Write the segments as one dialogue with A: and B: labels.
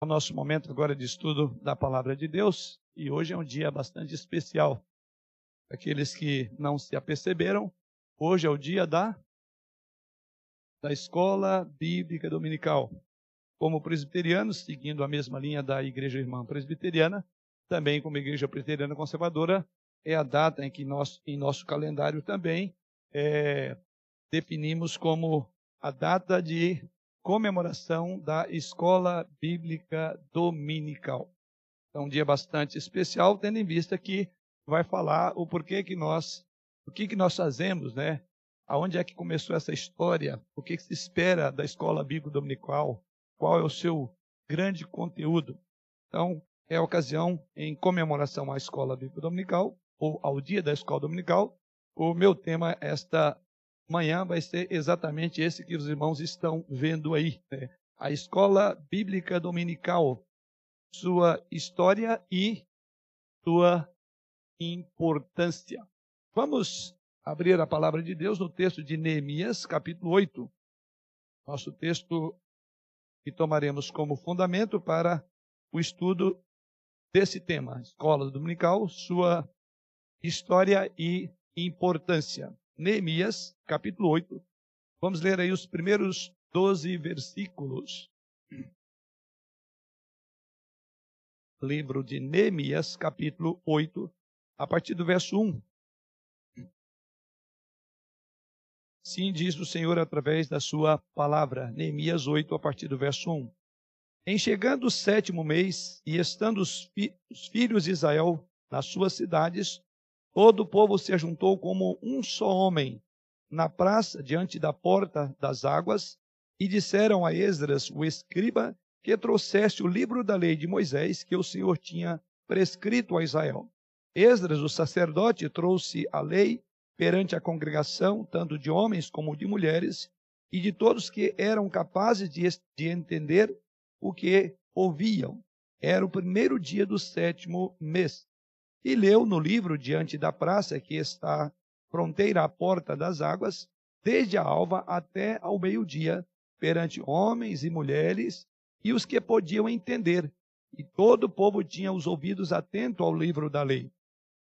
A: ao nosso momento agora de estudo da palavra de Deus. E hoje é um dia bastante especial. Aqueles que não se aperceberam, hoje é o dia da, da escola bíblica dominical. Como presbiterianos, seguindo a mesma linha da Igreja Irmã Presbiteriana, também como Igreja Presbiteriana Conservadora, é a data em que nós, em nosso calendário também, é, definimos como a data de comemoração da Escola Bíblica Dominical. É um dia bastante especial, tendo em vista que vai falar o porquê que nós, o que que nós fazemos, né? Aonde é que começou essa história? O que, que se espera da Escola Bíblica Dominical? Qual é o seu grande conteúdo? Então, é a ocasião em comemoração à Escola Bíblica Dominical ou ao Dia da Escola Dominical. O meu tema esta Amanhã vai ser exatamente esse que os irmãos estão vendo aí. Né? A Escola Bíblica Dominical, sua história e sua importância. Vamos abrir a palavra de Deus no texto de Neemias, capítulo 8. Nosso texto que tomaremos como fundamento para o estudo desse tema, Escola Dominical, sua história e importância. Neemias, capítulo 8. Vamos ler aí os primeiros 12 versículos. Livro de Neemias, capítulo 8, a partir do verso 1. Sim, diz o Senhor através da sua palavra. Neemias 8, a partir do verso 1. Em chegando o sétimo mês, e estando os, fi os filhos de Israel nas suas cidades, Todo o povo se ajuntou como um só homem na praça diante da porta das águas e disseram a Esdras, o escriba, que trouxesse o livro da lei de Moisés que o Senhor tinha prescrito a Israel. Esdras, o sacerdote, trouxe a lei perante a congregação, tanto de homens como de mulheres, e de todos que eram capazes de, de entender o que ouviam. Era o primeiro dia do sétimo mês e leu no livro diante da praça que está fronteira à porta das águas, desde a alva até ao meio-dia, perante homens e mulheres e os que podiam entender. E todo o povo tinha os ouvidos atentos ao livro da lei.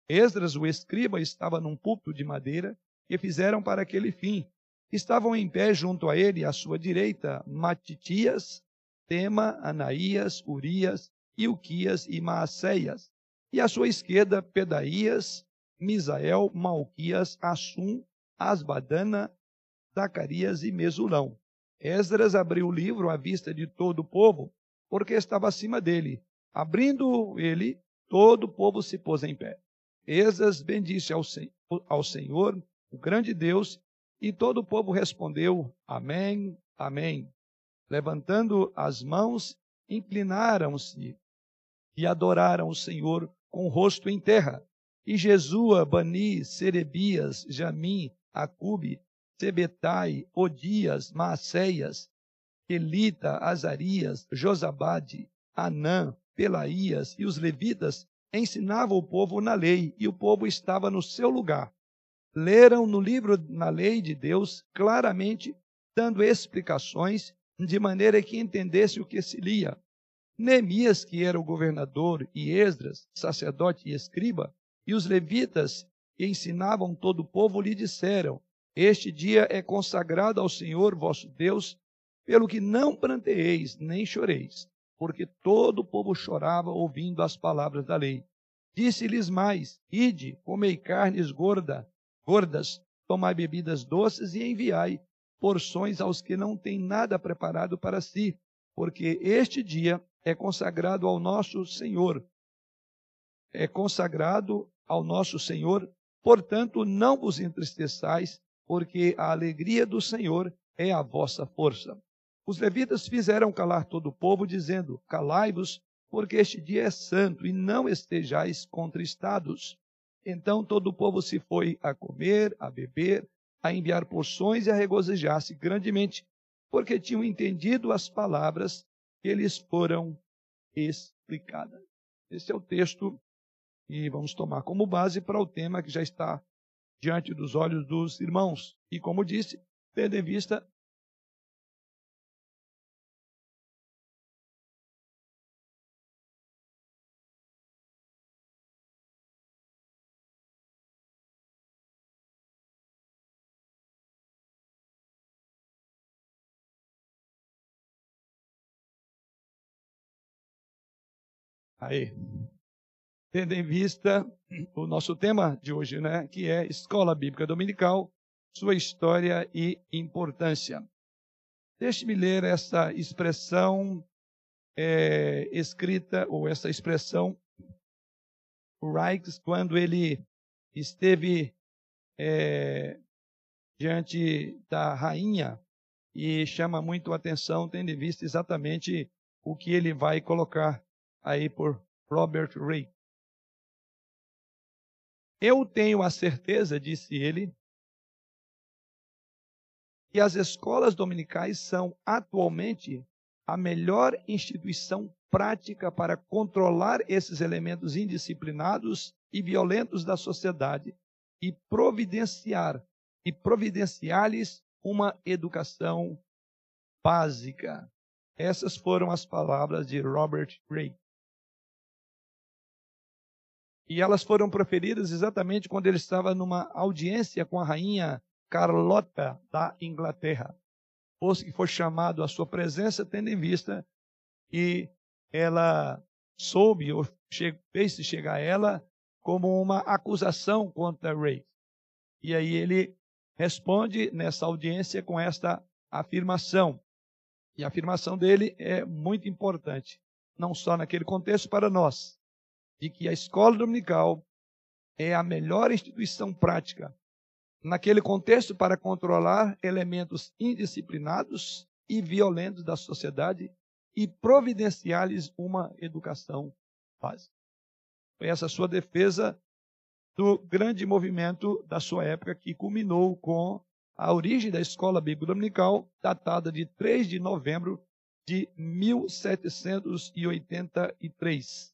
A: Esdras, o escriba, estava num púlpito de madeira que fizeram para aquele fim. Estavam em pé junto a ele, à sua direita, Matitias, Tema, Anaías, Urias, Ilquias e Maacéias e à sua esquerda, Pedaías, Misael, Malquias, Assum, Asbadana, Zacarias e Mesulão. Esdras abriu o livro à vista de todo o povo, porque estava acima dele. Abrindo ele, todo o povo se pôs em pé. Esdras bendisse ao, ao Senhor, o grande Deus, e todo o povo respondeu: Amém, Amém. Levantando as mãos, inclinaram-se e adoraram o Senhor com o rosto em terra. E Jesua, Bani, Serebias, Jamim, Acube, Sebetai, Odias, Maacéias, Elita, Azarias, Josabade, Anã, Pelaías e os levitas ensinavam o povo na lei, e o povo estava no seu lugar. Leram no livro na lei de Deus claramente, dando explicações, de maneira que entendesse o que se lia. Neemias, que era o governador, e Esdras, sacerdote e escriba, e os levitas que ensinavam todo o povo lhe disseram: Este dia é consagrado ao Senhor vosso Deus, pelo que não pranteeis nem choreis, porque todo o povo chorava ouvindo as palavras da lei. Disse-lhes mais: Ide, comei carnes gorda, gordas, tomai bebidas doces e enviai porções aos que não têm nada preparado para si, porque este dia é consagrado ao nosso Senhor. É consagrado ao nosso Senhor, portanto, não vos entristeçais, porque a alegria do Senhor é a vossa força. Os levitas fizeram calar todo o povo, dizendo: Calai-vos, porque este dia é santo, e não estejais contristados. Então todo o povo se foi a comer, a beber, a enviar porções e a regozijar-se grandemente, porque tinham entendido as palavras que lhes foram explicadas. Esse é o texto que vamos tomar como base para o tema que já está diante dos olhos dos irmãos. E como disse, tendo em vista Aí. Tendo em vista o nosso tema de hoje, né, que é Escola Bíblica Dominical, sua história e importância. Deixe-me ler essa expressão é, escrita, ou essa expressão, o Reichs, quando ele esteve é, diante da rainha, e chama muito a atenção, tendo em vista exatamente o que ele vai colocar aí por Robert Ray. Eu tenho a certeza, disse ele, que as escolas dominicais são atualmente a melhor instituição prática para controlar esses elementos indisciplinados e violentos da sociedade e providenciar e providenciar-lhes uma educação básica. Essas foram as palavras de Robert Gray. E elas foram proferidas exatamente quando ele estava numa audiência com a rainha Carlota da Inglaterra. Fosse que foi chamado à sua presença, tendo em vista que ela soube, ou fez-se chegar a ela, como uma acusação contra Ray. E aí ele responde nessa audiência com esta afirmação. E a afirmação dele é muito importante, não só naquele contexto para nós, de que a escola dominical é a melhor instituição prática naquele contexto para controlar elementos indisciplinados e violentos da sociedade e providenciar-lhes uma educação básica. Foi essa sua defesa do grande movimento da sua época, que culminou com a origem da escola bíblica dominical, datada de 3 de novembro de 1783.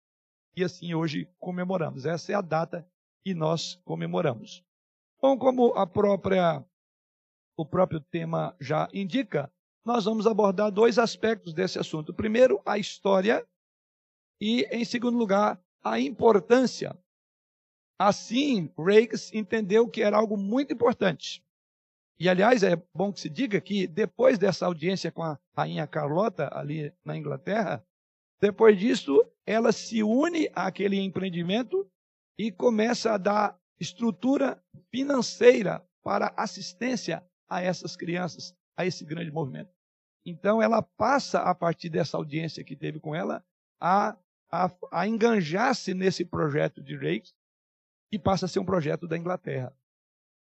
A: E assim hoje comemoramos. Essa é a data que nós comemoramos. Bom, como a própria o próprio tema já indica, nós vamos abordar dois aspectos desse assunto. Primeiro, a história e, em segundo lugar, a importância Assim, Rakes entendeu que era algo muito importante. E, aliás, é bom que se diga que depois dessa audiência com a rainha Carlota, ali na Inglaterra, depois disso, ela se une àquele empreendimento e começa a dar estrutura financeira para assistência a essas crianças, a esse grande movimento. Então, ela passa, a partir dessa audiência que teve com ela, a, a, a enganjar-se nesse projeto de Rakes e passa a ser um projeto da Inglaterra.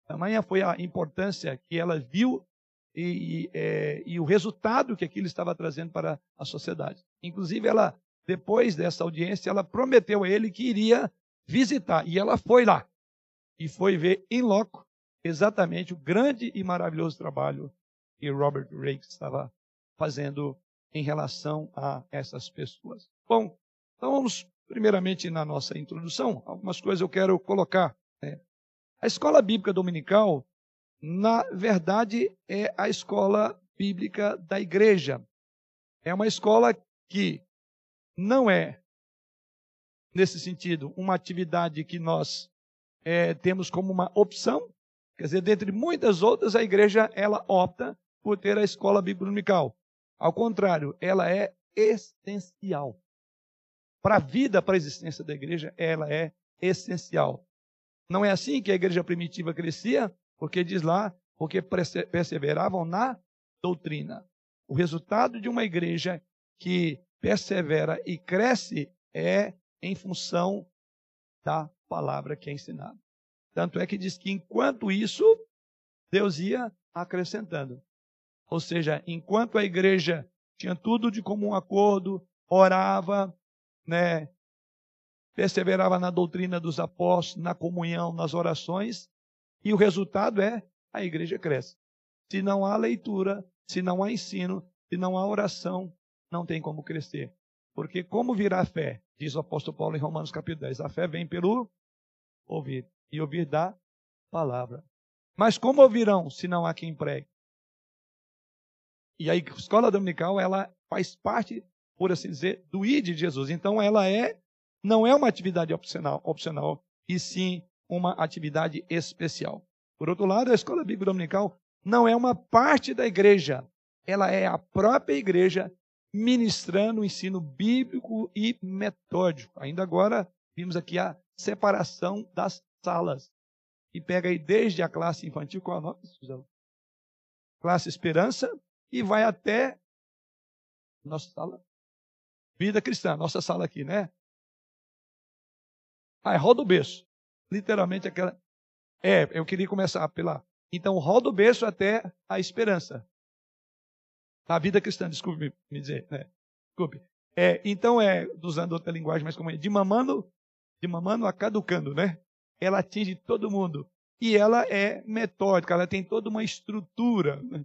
A: Tamanha foi a importância que ela viu e, e, é, e, o resultado que aquilo estava trazendo para a sociedade. Inclusive, ela, depois dessa audiência, ela prometeu a ele que iria visitar. E ela foi lá. E foi ver em loco exatamente o grande e maravilhoso trabalho que Robert Rakes estava fazendo em relação a essas pessoas. Bom, então vamos primeiramente na nossa introdução, algumas coisas eu quero colocar. Né? A escola bíblica dominical, na verdade, é a escola bíblica da igreja. É uma escola que não é, nesse sentido, uma atividade que nós é, temos como uma opção. Quer dizer, dentre muitas outras, a igreja ela opta por ter a escola bíblica. Ao contrário, ela é essencial para a vida, para a existência da igreja, ela é essencial. Não é assim que a igreja primitiva crescia? Porque diz lá, porque perseveravam na doutrina. O resultado de uma igreja que persevera e cresce é em função da palavra que é ensinada. Tanto é que diz que enquanto isso, Deus ia acrescentando. Ou seja, enquanto a igreja tinha tudo de comum acordo, orava, né, perseverava na doutrina dos apóstolos, na comunhão, nas orações, e o resultado é a igreja cresce. Se não há leitura, se não há ensino, se não há oração, não tem como crescer. Porque como virá a fé? Diz o apóstolo Paulo em Romanos capítulo 10. A fé vem pelo ouvir, e ouvir da palavra. Mas como ouvirão se não há quem pregue? E a escola dominical, ela faz parte por assim dizer, do ID de Jesus. Então ela é não é uma atividade opcional, opcional e sim uma atividade especial. Por outro lado, a escola bíblica dominical não é uma parte da igreja, ela é a própria igreja ministrando o ensino bíblico e metódico. Ainda agora, vimos aqui a separação das salas. E pega aí desde a classe infantil, qual é o nome? Classe Esperança, e vai até nossa sala. Vida cristã, nossa sala aqui, né? Ah, roda o berço. Literalmente aquela. É, eu queria começar pela. Então, roda o berço até a esperança. A vida cristã, desculpe me dizer, né? Desculpe. É, então, é, usando outra linguagem mais comum, de mamando, de mamando a caducando, né? Ela atinge todo mundo. E ela é metódica, ela tem toda uma estrutura. Né?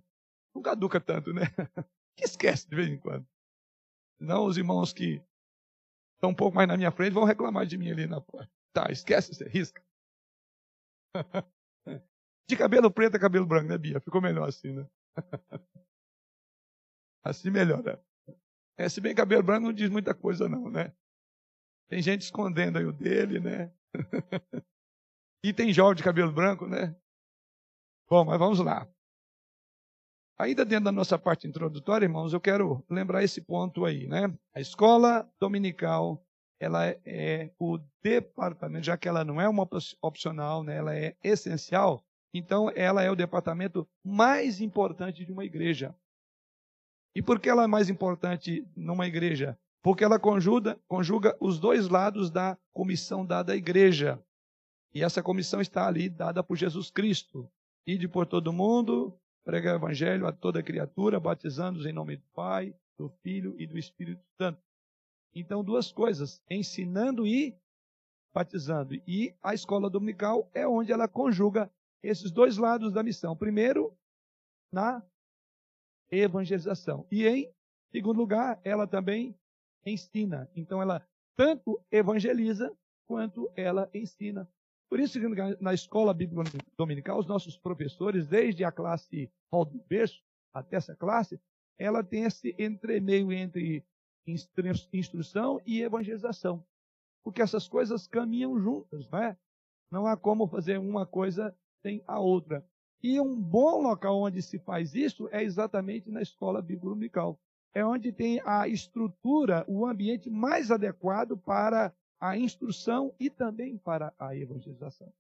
A: Não caduca tanto, né? Que esquece de vez em quando. Não os irmãos que estão um pouco mais na minha frente vão reclamar de mim ali na porta. Tá, esquece, você risca. De cabelo preto a cabelo branco, né, Bia? Ficou melhor assim, né? Assim melhora. É, se bem cabelo branco não diz muita coisa, não, né? Tem gente escondendo aí o dele, né? e tem jovem de cabelo branco, né? Bom, mas vamos lá. Ainda dentro da nossa parte introdutória, irmãos, eu quero lembrar esse ponto aí, né? A escola dominical, ela é o departamento, já que ela não é uma opcional, né? Ela é essencial. Então, ela é o departamento mais importante de uma igreja. E por que ela é mais importante numa igreja? Porque ela conjuga, conjuga os dois lados da comissão dada à igreja. E essa comissão está ali dada por Jesus Cristo. Ide por todo mundo, prega o evangelho a toda criatura, batizando-os em nome do Pai, do Filho e do Espírito Santo. Então, duas coisas: ensinando e batizando. E a escola dominical é onde ela conjuga esses dois lados da missão. Primeiro, na evangelização. E em segundo lugar, ela também ensina. Então ela tanto evangeliza quanto ela ensina. Por isso que na escola bíblica dominical, os nossos professores, desde a classe hall do berço até essa classe, ela tem esse entremeio entre instrução e evangelização. Porque essas coisas caminham juntas, não é? Não há como fazer uma coisa sem a outra. E um bom local onde se faz isso é exatamente na escola bíblico É onde tem a estrutura, o ambiente mais adequado para a instrução e também para a evangelização.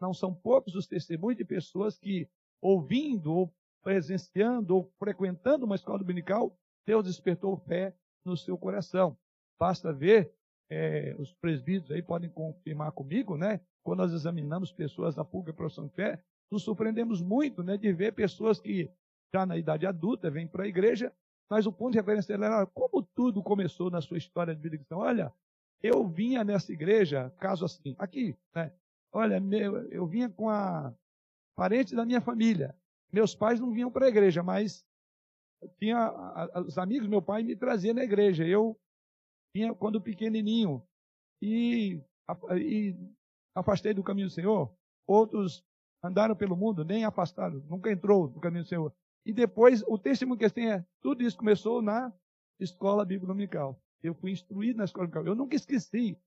A: Não são poucos os testemunhos de pessoas que, ouvindo, ou presenciando, ou frequentando uma escola dominical, Deus despertou fé no seu coração. Basta ver, é, os presbíteros aí podem confirmar comigo, né? Quando nós examinamos pessoas da pública profissão de fé, nos surpreendemos muito né, de ver pessoas que já na idade adulta vêm para a igreja, mas o ponto de referência dela era como tudo começou na sua história de vida cristã. Olha, eu vinha nessa igreja, caso assim, aqui, né? Olha, meu, eu vinha com a parente da minha família. Meus pais não vinham para a igreja, mas tinha os amigos meu pai me traziam na igreja. Eu vinha quando pequenininho e, e afastei do caminho do Senhor. Outros andaram pelo mundo, nem afastaram, nunca entrou no caminho do Senhor. E depois, o testemunho que eles têm é, tudo isso começou na escola bíblica dominical. Eu fui instruído na escola dominical. Eu nunca esqueci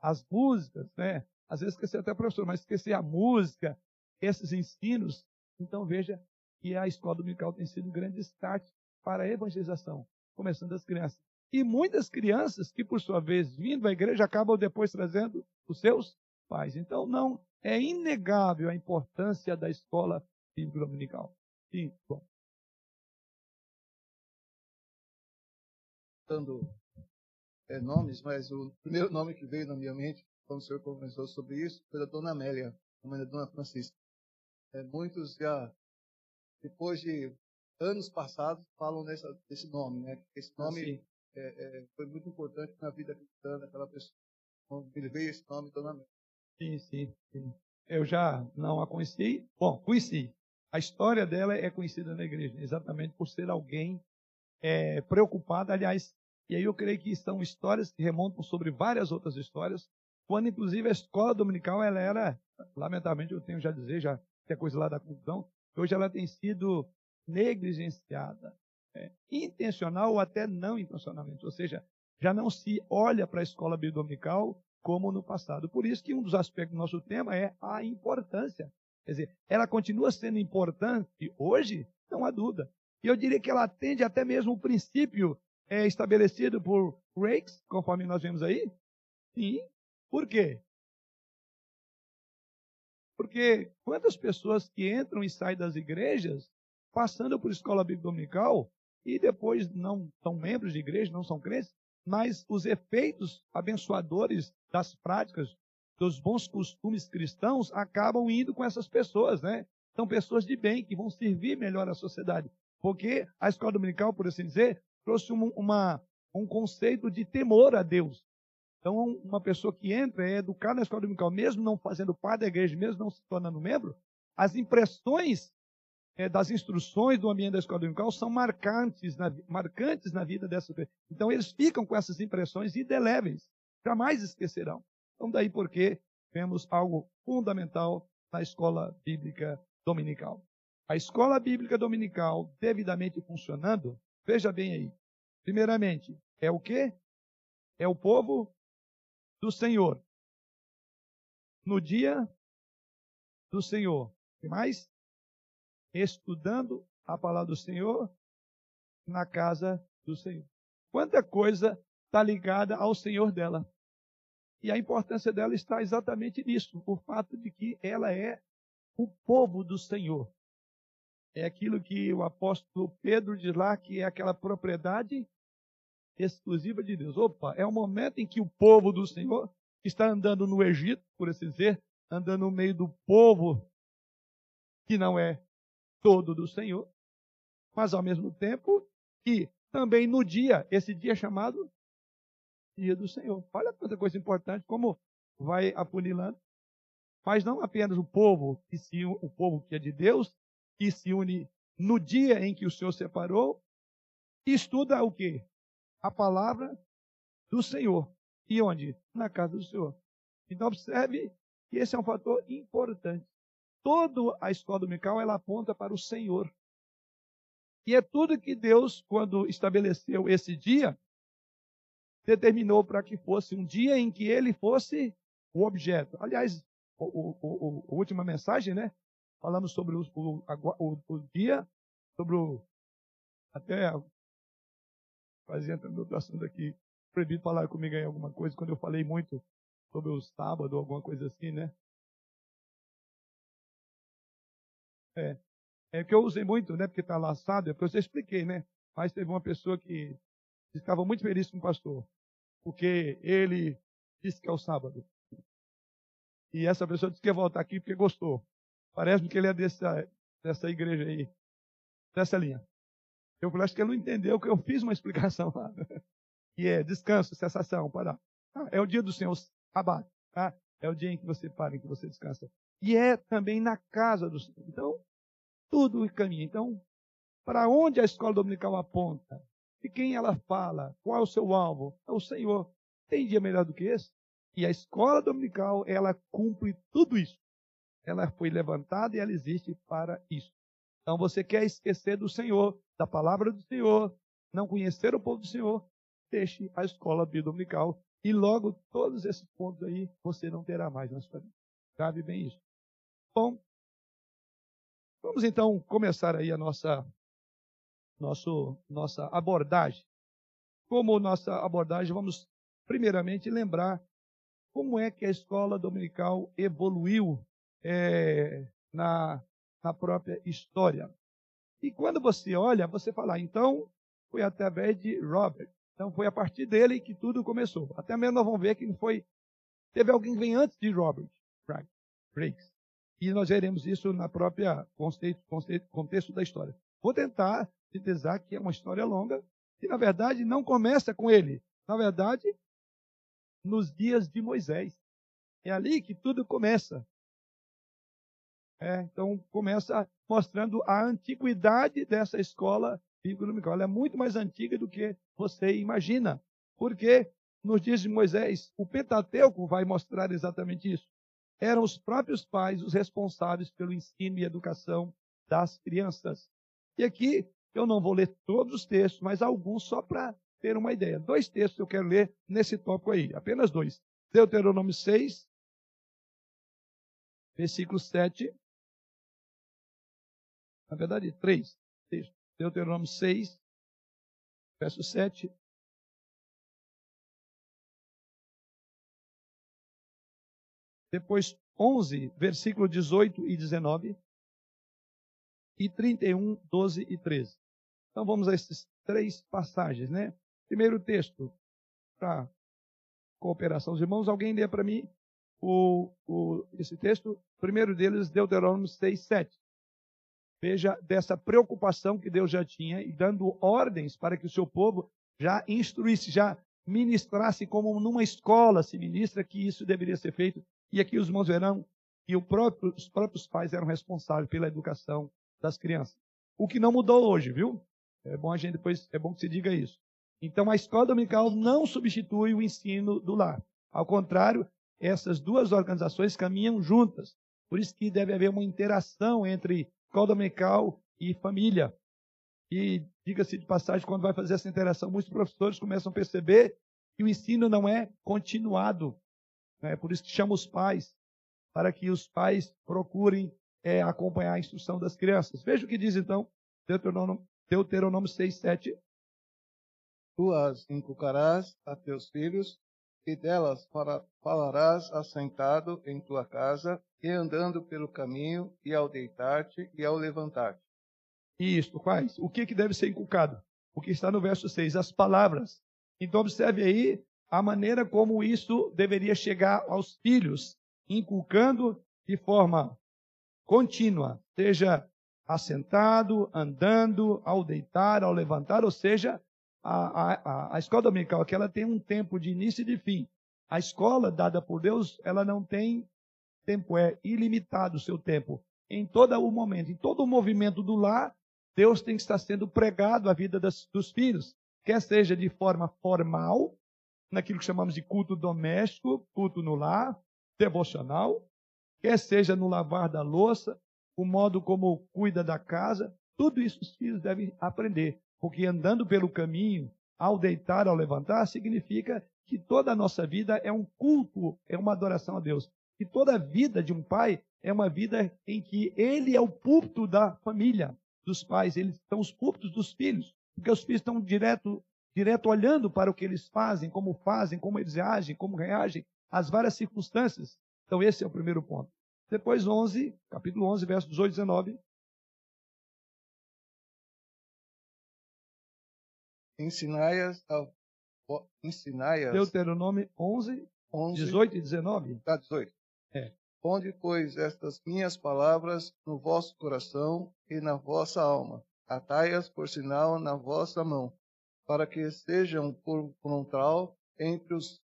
A: as músicas, né? Às vezes esqueci até professor, mas esqueci a música, esses ensinos. Então veja que a escola dominical tem sido um grande start para a evangelização, começando das crianças. E muitas crianças que, por sua vez, vindo à igreja, acabam depois trazendo os seus pais. Então, não é inegável a importância da escola bíblica dominical. Sim, bom.
B: Dando é, nomes, mas o primeiro nome que veio na minha mente, quando o senhor conversou sobre isso, foi da dona Amélia, a mãe da dona Francisca. É, muitos já, depois de anos passados, falam nessa, desse nome, né? Esse nome é, é, foi muito importante na vida cristã daquela pessoa. Então, ele veio esse nome, Dona Amélia.
A: Sim, sim, sim. Eu já não a conheci. Bom, conheci. A história dela é conhecida na igreja, exatamente por ser alguém é, preocupado. Aliás, e aí eu creio que são histórias que remontam sobre várias outras histórias, quando inclusive a escola dominical ela era, lamentavelmente eu tenho já dizer, já que é coisa lá da confusão, hoje ela tem sido negligenciada, é, intencional ou até não intencionalmente. Ou seja, já não se olha para a escola dominical como no passado. Por isso que um dos aspectos do nosso tema é a importância. Quer dizer, ela continua sendo importante hoje, não há dúvida. E eu diria que ela atende até mesmo o princípio é estabelecido por Rakes, conforme nós vemos aí? Sim. Por quê? Porque quantas pessoas que entram e saem das igrejas passando por escola bíblica dominical e depois não são membros de igreja, não são crentes, mas os efeitos abençoadores das práticas, dos bons costumes cristãos acabam indo com essas pessoas, né? São pessoas de bem que vão servir melhor à sociedade. Porque a escola dominical, por assim dizer, trouxe uma, uma, um conceito de temor a Deus. Então, uma pessoa que entra, é educada na escola dominical, mesmo não fazendo parte da igreja, mesmo não se tornando membro, as impressões é, das instruções do ambiente da escola dominical são marcantes na, marcantes na vida dessa pessoa. Então, eles ficam com essas impressões indeléveis, jamais esquecerão. Então, daí porque vemos algo fundamental na escola bíblica dominical. A escola bíblica dominical, devidamente funcionando, veja bem aí. Primeiramente, é o quê? É o povo do Senhor. No dia do Senhor. E mais? Estudando a palavra do Senhor na casa do Senhor. Quanta coisa está ligada ao Senhor dela. E a importância dela está exatamente nisso, o fato de que ela é o povo do Senhor. É aquilo que o apóstolo Pedro diz lá, que é aquela propriedade exclusiva de Deus. Opa, é o momento em que o povo do Senhor está andando no Egito, por assim dizer, andando no meio do povo que não é todo do Senhor, mas ao mesmo tempo que também no dia, esse dia chamado Dia do Senhor. Olha quanta coisa importante, como vai apunilando. Mas não apenas o povo que se o povo que é de Deus, que se une no dia em que o Senhor separou, estuda o quê? A palavra do Senhor. E onde? Na casa do Senhor. Então observe que esse é um fator importante. Toda a escola dominical ela aponta para o Senhor. E é tudo que Deus, quando estabeleceu esse dia, determinou para que fosse um dia em que ele fosse o objeto. Aliás, o, a última mensagem, né? Falamos sobre o, o, dia, sobre o. Até fazia entrando outro assunto aqui. Proibido falar comigo em alguma coisa quando eu falei muito sobre o sábado, alguma coisa assim, né? É. É que eu usei muito, né? Porque está laçado, é porque eu expliquei, né? Mas teve uma pessoa que ficava muito feliz com o pastor, porque ele disse que é o sábado. E essa pessoa disse que ia voltar aqui porque gostou. Parece-me que ele é dessa, dessa igreja aí, dessa linha. Eu falei, acho que ele não entendeu que eu fiz uma explicação lá. Que é descanso, cessação, parar. Ah, é o dia do Senhor, sábado. Tá? É o dia em que você para, em que você descansa. E é também na casa do Senhor. Então, tudo caminha. Então, para onde a escola dominical aponta? De quem ela fala? Qual é o seu alvo? É o Senhor. Tem dia melhor do que esse? E a escola dominical, ela cumpre tudo isso. Ela foi levantada e ela existe para isso. Então você quer esquecer do Senhor, da palavra do Senhor, não conhecer o povo do Senhor, deixe a escola dominical e logo todos esses pontos aí você não terá mais na sua vida. Cabe bem isso. Bom, vamos então começar aí a nossa nosso, nossa abordagem. Como nossa abordagem, vamos primeiramente lembrar como é que a escola dominical evoluiu é, na, na própria história. E quando você olha, você fala, ah, então foi através de Robert. Então foi a partir dele que tudo começou. Até mesmo nós vamos ver que não foi. Teve alguém que vem antes de Robert Briggs. E nós veremos isso na própria contexto, contexto da história. Vou tentar sintetizar que é uma história longa, que na verdade não começa com ele. Na verdade, nos dias de Moisés. É ali que tudo começa. É, então começa mostrando a antiguidade dessa escola bíblica Ela é muito mais antiga do que você imagina. Porque nos dias de Moisés, o Pentateuco vai mostrar exatamente isso. Eram os próprios pais os responsáveis pelo ensino e educação das crianças. E aqui eu não vou ler todos os textos, mas alguns só para ter uma ideia. Dois textos eu quero ler nesse tópico aí, apenas dois. Deuteronômio 6, versículo 7. Na verdade, três textos. Deuteronômio 6, verso 7 depois 11, versículo 18 e 19, e 31, 12 e 13. Então vamos a essas três passagens, né? Primeiro texto, para cooperação dos irmãos, alguém lê para mim o, o, esse texto? O primeiro deles, Deuteronômio 6, 7. Veja dessa preocupação que Deus já tinha e dando ordens para que o seu povo já instruísse, já ministrasse como numa escola se ministra que isso deveria ser feito. E aqui os irmãos verão que próprio, os próprios pais eram responsáveis pela educação das crianças. O que não mudou hoje, viu? É bom a gente depois, é bom que se diga isso. Então a escola dominical não substitui o ensino do lar. Ao contrário, essas duas organizações caminham juntas. Por isso que deve haver uma interação entre escola dominical e família. E diga-se de passagem, quando vai fazer essa interação, muitos professores começam a perceber que o ensino não é continuado. É por isso que chama os pais, para que os pais procurem é, acompanhar a instrução das crianças. Veja o que diz então Deuteronômio, Deuteronômio 6, 7.
B: Tu as inculcarás a teus filhos, e delas falarás assentado em tua casa, e andando pelo caminho, e ao deitar-te e ao levantar-te.
A: Isto, quais? O que, que deve ser inculcado? O que está no verso 6, as palavras. Então, observe aí a maneira como isso deveria chegar aos filhos, inculcando de forma contínua, seja assentado, andando, ao deitar, ao levantar, ou seja, a, a, a escola dominical aqui ela tem um tempo de início e de fim. A escola dada por Deus, ela não tem tempo, é ilimitado o seu tempo. Em todo o momento, em todo o movimento do lar, Deus tem que estar sendo pregado à vida das, dos filhos, quer seja de forma formal, naquilo que chamamos de culto doméstico, culto no lar, devocional, quer seja no lavar da louça, o modo como cuida da casa, tudo isso os filhos devem aprender. Porque andando pelo caminho, ao deitar, ao levantar, significa que toda a nossa vida é um culto, é uma adoração a Deus. E toda a vida de um pai é uma vida em que ele é o púlpito da família, dos pais, eles são os púlpitos dos filhos, porque os filhos estão direto, direto olhando para o que eles fazem, como fazem, como eles agem, como reagem às várias circunstâncias. Então esse é o primeiro ponto. Depois 11, capítulo 11, versos 18 e 19.
B: Ensinai-as a ensinai-as.
A: Deuteronômio 11, 11, 18 e 19.
B: Tá, 18.
A: É.
B: Ponde, pois, estas minhas palavras no vosso coração e na vossa alma. Atai-as por sinal na vossa mão, para que sejam por frontal entre os,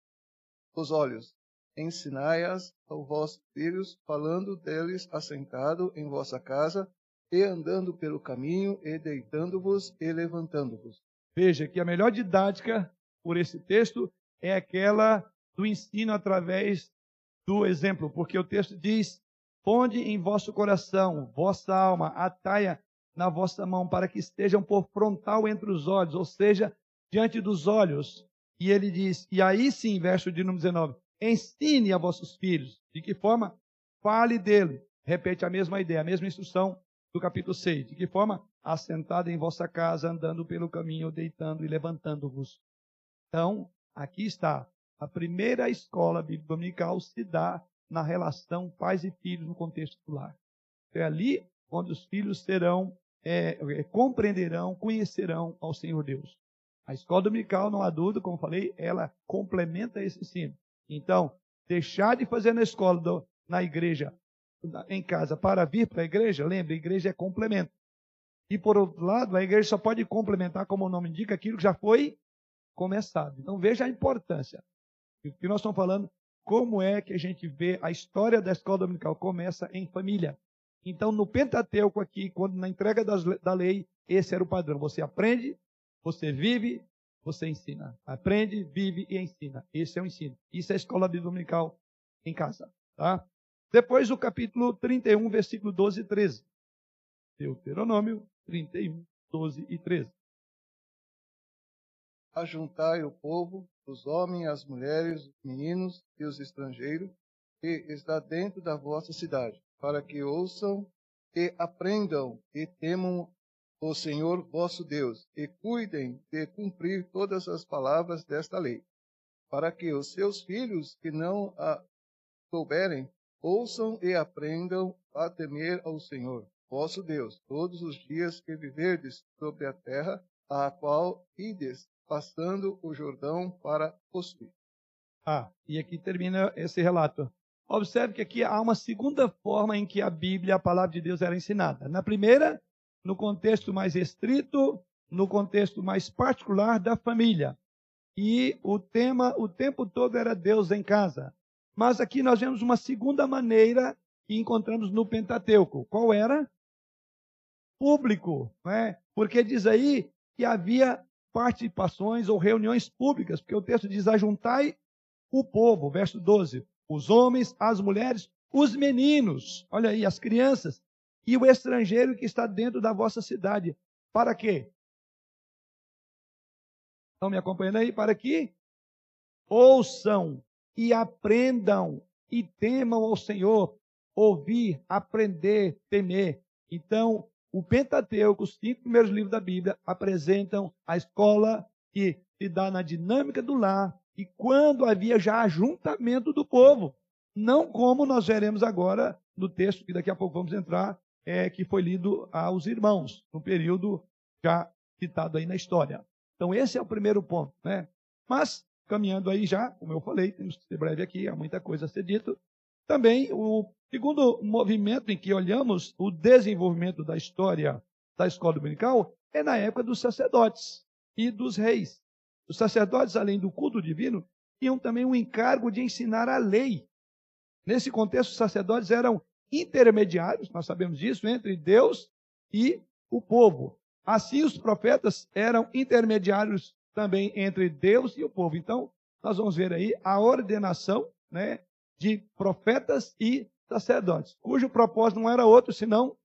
B: os olhos. Ensinai-as aos vossos filhos, falando deles assentado em vossa casa, e andando pelo caminho, e deitando-vos e levantando-vos.
A: Veja que a melhor didática por esse texto é aquela do ensino através do exemplo, porque o texto diz: Ponde em vosso coração, vossa alma, ataia na vossa mão, para que estejam por frontal entre os olhos, ou seja, diante dos olhos. E ele diz, e aí sim, verso de número 19: Ensine a vossos filhos. De que forma? Fale dele. Repete a mesma ideia, a mesma instrução do capítulo 6. De que forma? assentado em vossa casa, andando pelo caminho, deitando e levantando-vos. Então, aqui está. A primeira escola bíblica dominical se dá na relação pais e filhos no contexto do lar. É ali onde os filhos serão, é, é, compreenderão, conhecerão ao Senhor Deus. A escola dominical, não há dúvida, como falei, ela complementa esse ensino. Então, deixar de fazer na escola, do, na igreja, em casa, para vir para a igreja, lembre, a igreja é complemento. E por outro lado, a igreja só pode complementar, como o nome indica, aquilo que já foi começado. Então veja a importância. O que nós estamos falando, como é que a gente vê a história da escola dominical começa em família. Então no Pentateuco aqui, quando na entrega das, da lei, esse era o padrão. Você aprende, você vive, você ensina. Aprende, vive e ensina. Esse é o ensino. Isso é a escola dominical em casa. Tá? Depois o capítulo 31, versículo 12 e 13. Deuteronômio 31, 12 e 13.
B: Ajuntai o povo, os homens, as mulheres, os meninos e os estrangeiros, que está dentro da vossa cidade, para que ouçam e aprendam e temam o Senhor vosso Deus, e cuidem de cumprir todas as palavras desta lei, para que os seus filhos que não a souberem Ouçam e aprendam a temer ao Senhor, vosso Deus, todos os dias que viverdes sobre a terra, a qual ides, passando o Jordão para possuir.
A: Ah, e aqui termina esse relato. Observe que aqui há uma segunda forma em que a Bíblia, a palavra de Deus, era ensinada. Na primeira, no contexto mais estrito, no contexto mais particular da família. E o tema o tempo todo era Deus em casa. Mas aqui nós vemos uma segunda maneira que encontramos no Pentateuco. Qual era? Público, né? Porque diz aí que havia participações ou reuniões públicas, porque o texto diz: ajuntai o povo, verso 12, os homens, as mulheres, os meninos, olha aí, as crianças, e o estrangeiro que está dentro da vossa cidade. Para quê? Estão me acompanhando aí? Para que ouçam e aprendam e temam ao Senhor. Ouvir, aprender, temer. Então, o Pentateuco, os cinco primeiros livros da Bíblia, apresentam a escola que se dá na dinâmica do lar, e quando havia já ajuntamento do povo. Não como nós veremos agora no texto que daqui a pouco vamos entrar, é, que foi lido aos irmãos, no período já citado aí na história. Então, esse é o primeiro ponto. Né? Mas, caminhando aí já, como eu falei, temos que ser breve aqui, há muita coisa a ser dito. Também, o segundo movimento em que olhamos o desenvolvimento da história da escola dominical é na época dos sacerdotes e dos reis. Os sacerdotes, além do culto divino, tinham também o encargo de ensinar a lei. Nesse contexto, os sacerdotes eram intermediários, nós sabemos disso, entre Deus e o povo. Assim, os profetas eram intermediários também entre Deus e o povo. Então, nós vamos ver aí a ordenação né, de profetas e sacerdotes, cujo propósito não era outro senão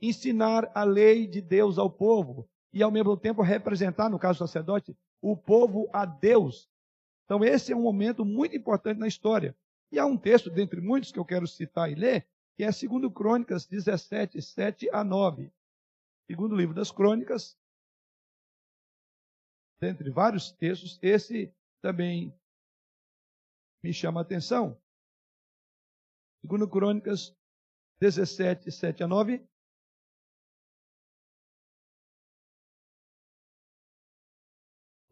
A: ensinar a lei de Deus ao povo e, ao mesmo tempo, representar, no caso do sacerdote, o povo a Deus. Então, esse é um momento muito importante na história. E há um texto, dentre muitos, que eu quero citar e ler, que é 2 Crônicas 17, 7 a 9. Segundo livro das Crônicas, dentre vários textos, esse também me chama a atenção. 2 Crônicas 17, 7 a 9.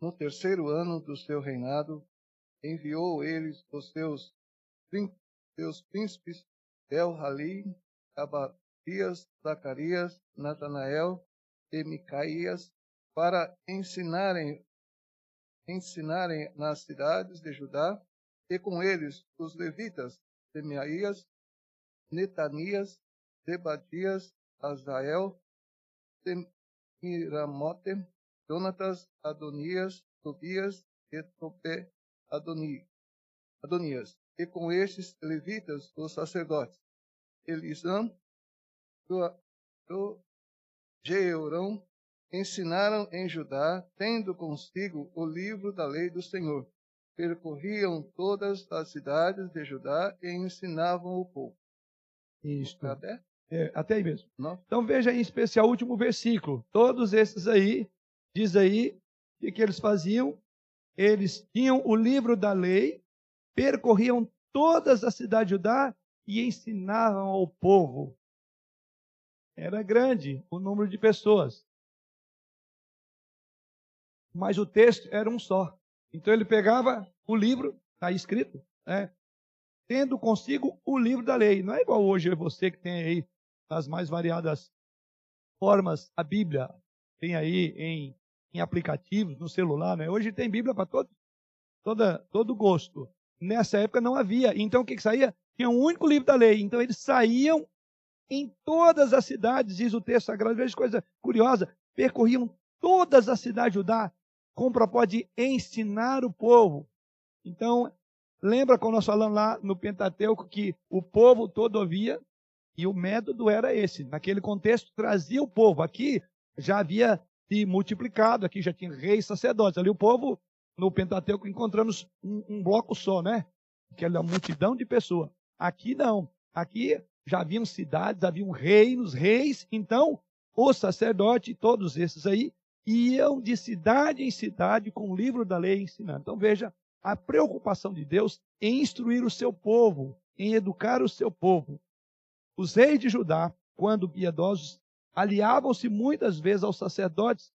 B: No terceiro ano do seu reinado, enviou eles os seus, seus príncipes El-Halim, Abadias, Zacarias, Natanael e Micaías para ensinarem ensinarem nas cidades de Judá e com eles os levitas Semiaías, Netanias, Zebadias, Azael, Semiramote, Jonatas, Adonias, Tobias e Tope Adoni, Adonias. E com estes levitas, os sacerdotes, Elisam, Jeurão, ensinaram em Judá, tendo consigo o livro da lei do Senhor. Percorriam todas as cidades de Judá e ensinavam o povo.
A: Isto.
B: Até?
A: É, até aí mesmo.
B: Não?
A: Então veja em especial o último versículo. Todos esses aí Diz aí o que eles faziam? Eles tinham o livro da lei, percorriam todas as cidades de Judá e ensinavam ao povo. Era grande o número de pessoas. Mas o texto era um só. Então ele pegava o livro, está escrito, né? tendo consigo o livro da lei. Não é igual hoje você que tem aí as mais variadas formas a Bíblia. Tem aí em em aplicativos, no celular, né? Hoje tem Bíblia para todo, todo gosto. Nessa época não havia. Então o que, que saía? Tinha um único livro da lei. Então eles saíam em todas as cidades, diz o texto sagrado. Veja coisa curiosa. Percorriam todas as cidades de Judá com o propósito de ensinar o povo. Então, lembra quando nós falamos lá no Pentateuco que o povo todo ouvia e o método era esse. Naquele contexto, trazia o povo. Aqui já havia se multiplicado, aqui já tinha reis, sacerdotes. Ali o povo, no Pentateuco, encontramos um, um bloco só, né? Aquela multidão de pessoas. Aqui não. Aqui já haviam cidades, haviam reinos, reis. Então, o sacerdote, todos esses aí, iam de cidade em cidade com o livro da lei ensinando. Então veja a preocupação de Deus em instruir o seu povo, em educar o seu povo. Os reis de Judá, quando piedosos, aliavam-se muitas vezes aos sacerdotes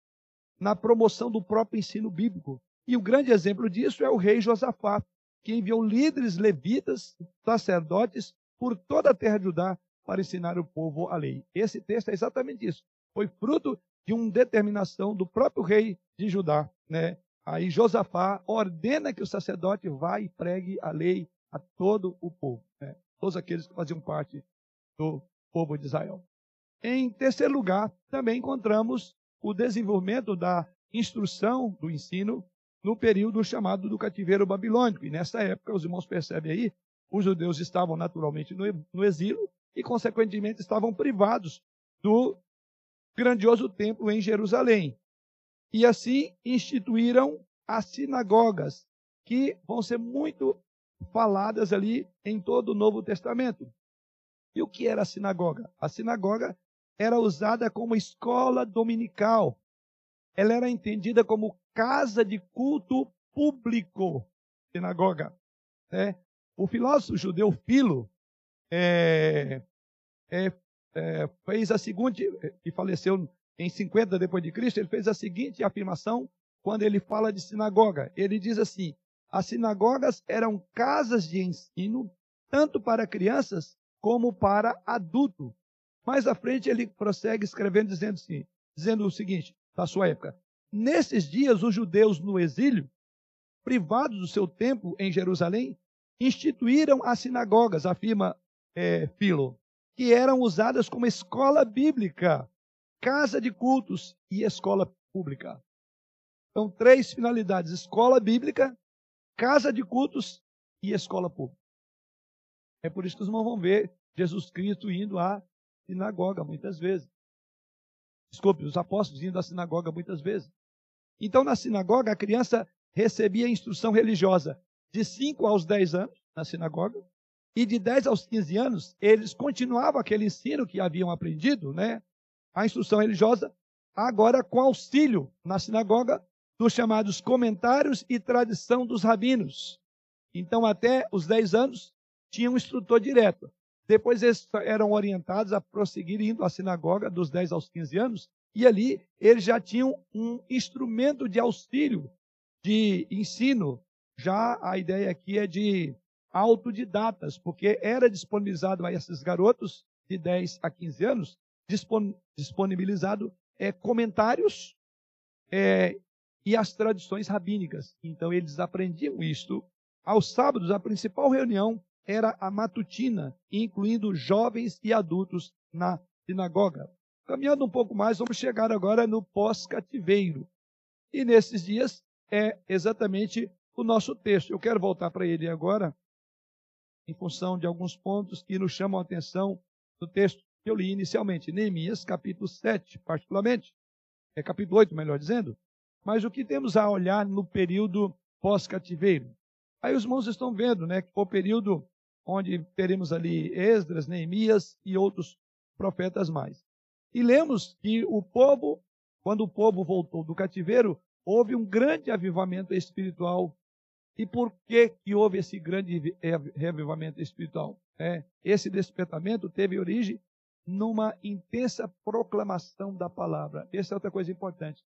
A: na promoção do próprio ensino bíblico. E o grande exemplo disso é o rei Josafá, que enviou líderes levitas, sacerdotes, por toda a terra de Judá para ensinar o povo a lei. Esse texto é exatamente isso. Foi fruto de uma determinação do próprio rei de Judá. Né? Aí Josafá ordena que o sacerdote vá e pregue a lei a todo o povo, né? todos aqueles que faziam parte do povo de Israel. Em terceiro lugar, também encontramos o desenvolvimento da instrução, do ensino, no período chamado do cativeiro babilônico. E nessa época, os irmãos percebem aí, os judeus estavam naturalmente no exílio e, consequentemente, estavam privados do grandioso templo em Jerusalém. E assim instituíram as sinagogas, que vão ser muito faladas ali em todo o Novo Testamento. E o que era a sinagoga? A sinagoga era usada como escola dominical. Ela era entendida como casa de culto público, sinagoga. Né? O filósofo judeu Filo é, é, é, fez a seguinte, que faleceu em 50 depois de Cristo, ele fez a seguinte afirmação quando ele fala de sinagoga. Ele diz assim: as sinagogas eram casas de ensino tanto para crianças como para adulto. Mais à frente ele prossegue escrevendo dizendo assim, dizendo o seguinte, da sua época: Nesses dias os judeus no exílio, privados do seu templo em Jerusalém, instituíram as sinagogas, afirma é, que eram usadas como escola bíblica, casa de cultos e escola pública. Então, três finalidades: escola bíblica, casa de cultos e escola pública. É por isso que os irmãos vão ver Jesus Cristo indo à sinagoga muitas vezes. Desculpe, os apóstolos indo à sinagoga muitas vezes. Então, na sinagoga, a criança recebia instrução religiosa de 5 aos 10 anos, na sinagoga, e de 10 aos 15 anos, eles continuavam aquele ensino que haviam aprendido, né? A instrução religiosa, agora com auxílio na sinagoga dos chamados comentários e tradição dos rabinos. Então, até os 10 anos, tinha um instrutor direto. Depois eles eram orientados a prosseguir indo à sinagoga dos 10 aos 15 anos, e ali eles já tinham um instrumento de auxílio, de ensino. Já a ideia aqui é de autodidatas, porque era disponibilizado a esses garotos de 10 a 15 anos, disponibilizado é, comentários é, e as tradições rabínicas. Então eles aprendiam isto. Aos sábados, a principal reunião era a matutina, incluindo jovens e adultos na sinagoga. Caminhando um pouco mais, vamos chegar agora no pós-cativeiro. E nesses dias é exatamente o nosso texto. Eu quero voltar para ele agora, em função de alguns pontos que nos chamam a atenção do texto que eu li inicialmente, Neemias, capítulo 7, particularmente, é capítulo 8, melhor dizendo, mas o que temos a olhar no período pós-cativeiro? Aí os irmãos estão vendo, né, que o período onde teremos ali Esdras, Neemias e outros profetas mais. E lemos que o povo, quando o povo voltou do cativeiro, houve um grande avivamento espiritual e por que, que houve esse grande reavivamento espiritual? É, esse despertamento teve origem numa intensa proclamação da palavra. Essa é outra coisa importante.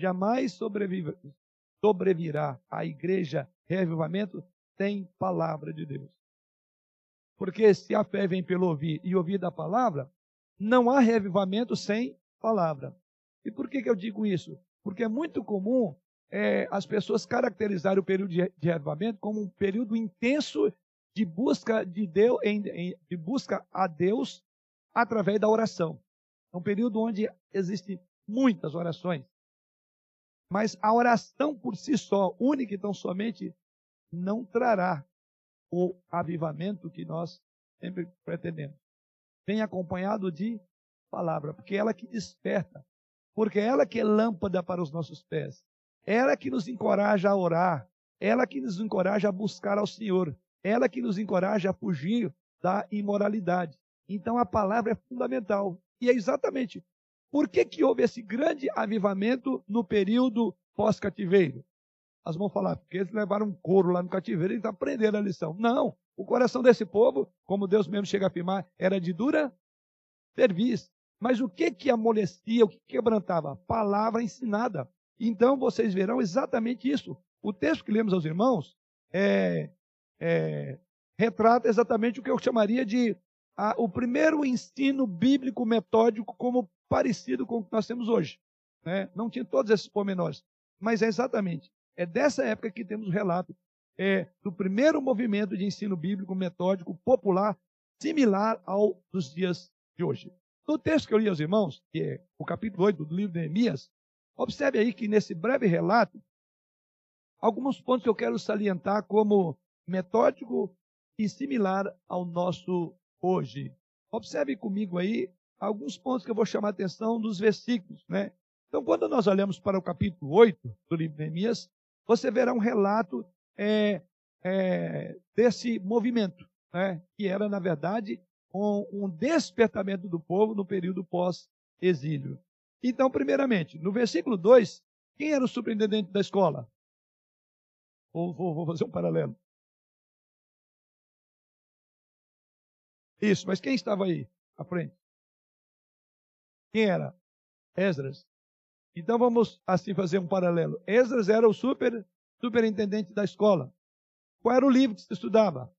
A: Jamais sobrevive, sobrevirá a igreja reavivamento sem palavra de Deus. Porque se a fé vem pelo ouvir e ouvir da palavra, não há reavivamento sem palavra. E por que, que eu digo isso? Porque é muito comum é, as pessoas caracterizarem o período de, avivamento como um período intenso de busca de Deus, em, em, de busca a Deus através da oração. É um período onde existem muitas orações. Mas a oração por si só, única e tão somente, não trará o avivamento que nós sempre pretendemos. Vem acompanhado de palavra, porque é ela que desperta, porque é ela que é lâmpada para os nossos pés, ela que nos encoraja a orar, ela que nos encoraja a buscar ao Senhor, ela que nos encoraja a fugir da imoralidade. Então a palavra é fundamental. E é exatamente por que, que houve esse grande avivamento no período pós-cativeiro. As mãos falar, porque eles levaram um couro lá no cativeiro eles aprenderam a lição. Não, o coração desse povo, como Deus mesmo chega a afirmar, era de dura serviço. Mas o que que amolecia, o que quebrantava? Palavra ensinada. Então vocês verão exatamente isso. O texto que lemos aos irmãos é, é, retrata exatamente o que eu chamaria de a, o primeiro ensino bíblico metódico como parecido com o que nós temos hoje. Né? Não tinha todos esses pormenores, mas é exatamente. É dessa época que temos o relato é, do primeiro movimento de ensino bíblico metódico popular, similar ao dos dias de hoje. No texto que eu li aos irmãos, que é o capítulo 8 do livro de Neemias, observe aí que nesse breve relato, alguns pontos que eu quero salientar como metódico e similar ao nosso hoje. Observe comigo aí alguns pontos que eu vou chamar a atenção dos versículos, né? Então, quando nós olhamos para o capítulo 8 do livro de Neemias, você verá um relato é, é, desse movimento, né? que era, na verdade, um, um despertamento do povo no período pós-exílio. Então, primeiramente, no versículo 2, quem era o superintendente da escola? Vou, vou, vou fazer um paralelo. Isso, mas quem estava aí à frente? Quem era? Esdras. Então vamos assim fazer um paralelo. Esdras era o super, superintendente da escola. Qual era o livro que se estudava?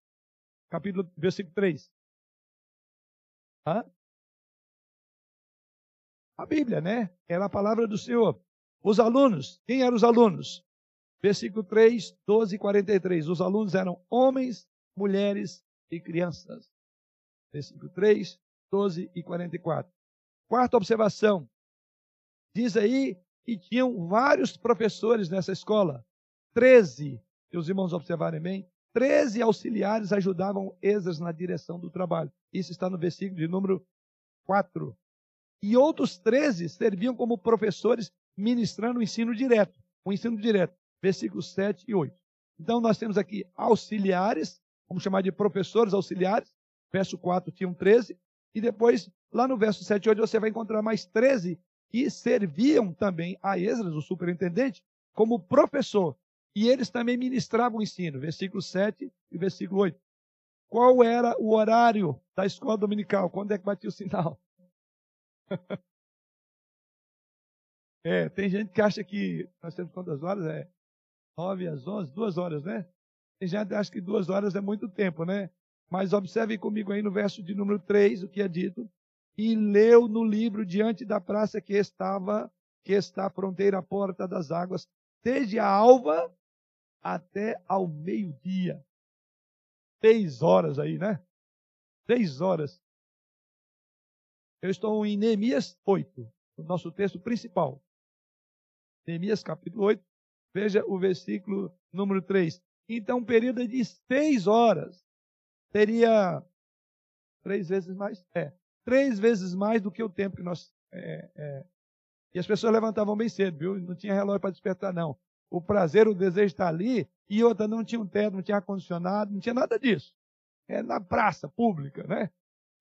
A: Capítulo, versículo 3. Hã? A Bíblia, né? Era a palavra do Senhor. Os alunos, quem eram os alunos? Versículo 3, 12 e 43. Os alunos eram homens, mulheres e crianças. Versículo 3, 12 e 44. Quarta observação. Diz aí que tinham vários professores nessa escola. Treze, se os irmãos observarem bem, treze auxiliares ajudavam Esdras na direção do trabalho. Isso está no versículo de número 4. E outros treze serviam como professores ministrando o ensino direto. O ensino direto. Versículos 7 e 8. Então nós temos aqui auxiliares, vamos chamar de professores auxiliares. Verso 4 tinham 13. E depois, lá no verso 7 e 8, você vai encontrar mais 13 que serviam também a Esdras, o superintendente, como professor. E eles também ministravam o ensino, versículo 7 e versículo 8. Qual era o horário da escola dominical? Quando é que batia o sinal? é, tem gente que acha que nós temos quantas horas? É 9 às 11, duas horas, né? Tem gente que acha que duas horas é muito tempo, né? Mas observe comigo aí no verso de número 3 o que é dito e leu no livro diante da praça que estava, que está à fronteira à porta das águas, desde a alva até ao meio-dia. Seis horas aí, né? Seis horas. Eu estou em Neemias 8, o nosso texto principal. Neemias capítulo 8, veja o versículo número 3. Então, um período de seis horas teria três vezes mais? É, três vezes mais do que o tempo que nós. É, é. E as pessoas levantavam bem cedo, viu? Não tinha relógio para despertar, não. O prazer, o desejo de estar ali, e outra não tinha um teto, não tinha ar-condicionado, não tinha nada disso. É na praça pública, né?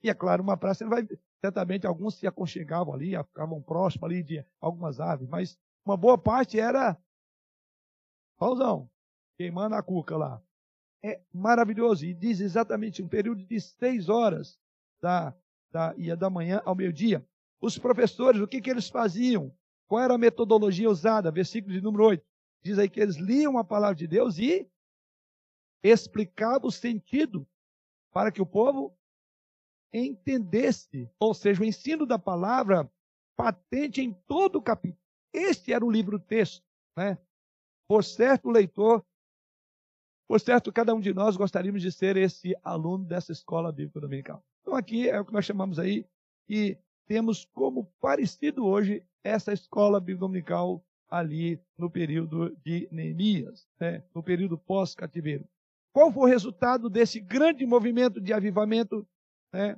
A: E é claro, uma praça vai. Certamente alguns se aconchegavam ali, ficavam próximos ali de algumas aves, mas uma boa parte era pauzão, queimando a cuca lá. É maravilhoso. E diz exatamente um período de seis horas da, ia da manhã ao meio-dia. Os professores, o que, que eles faziam? Qual era a metodologia usada? Versículo de número 8. Diz aí que eles liam a palavra de Deus e explicavam o sentido para que o povo entendesse. Ou seja, o ensino da palavra patente em todo o capítulo. Este era o livro-texto. Né? Por certo, o leitor, por certo, cada um de nós gostaríamos de ser esse aluno dessa escola bíblica dominical. Então, aqui é o que nós chamamos aí, e temos como parecido hoje essa escola bíblica dominical ali no período de Neemias, né? no período pós-cativeiro. Qual foi o resultado desse grande movimento de avivamento? Né?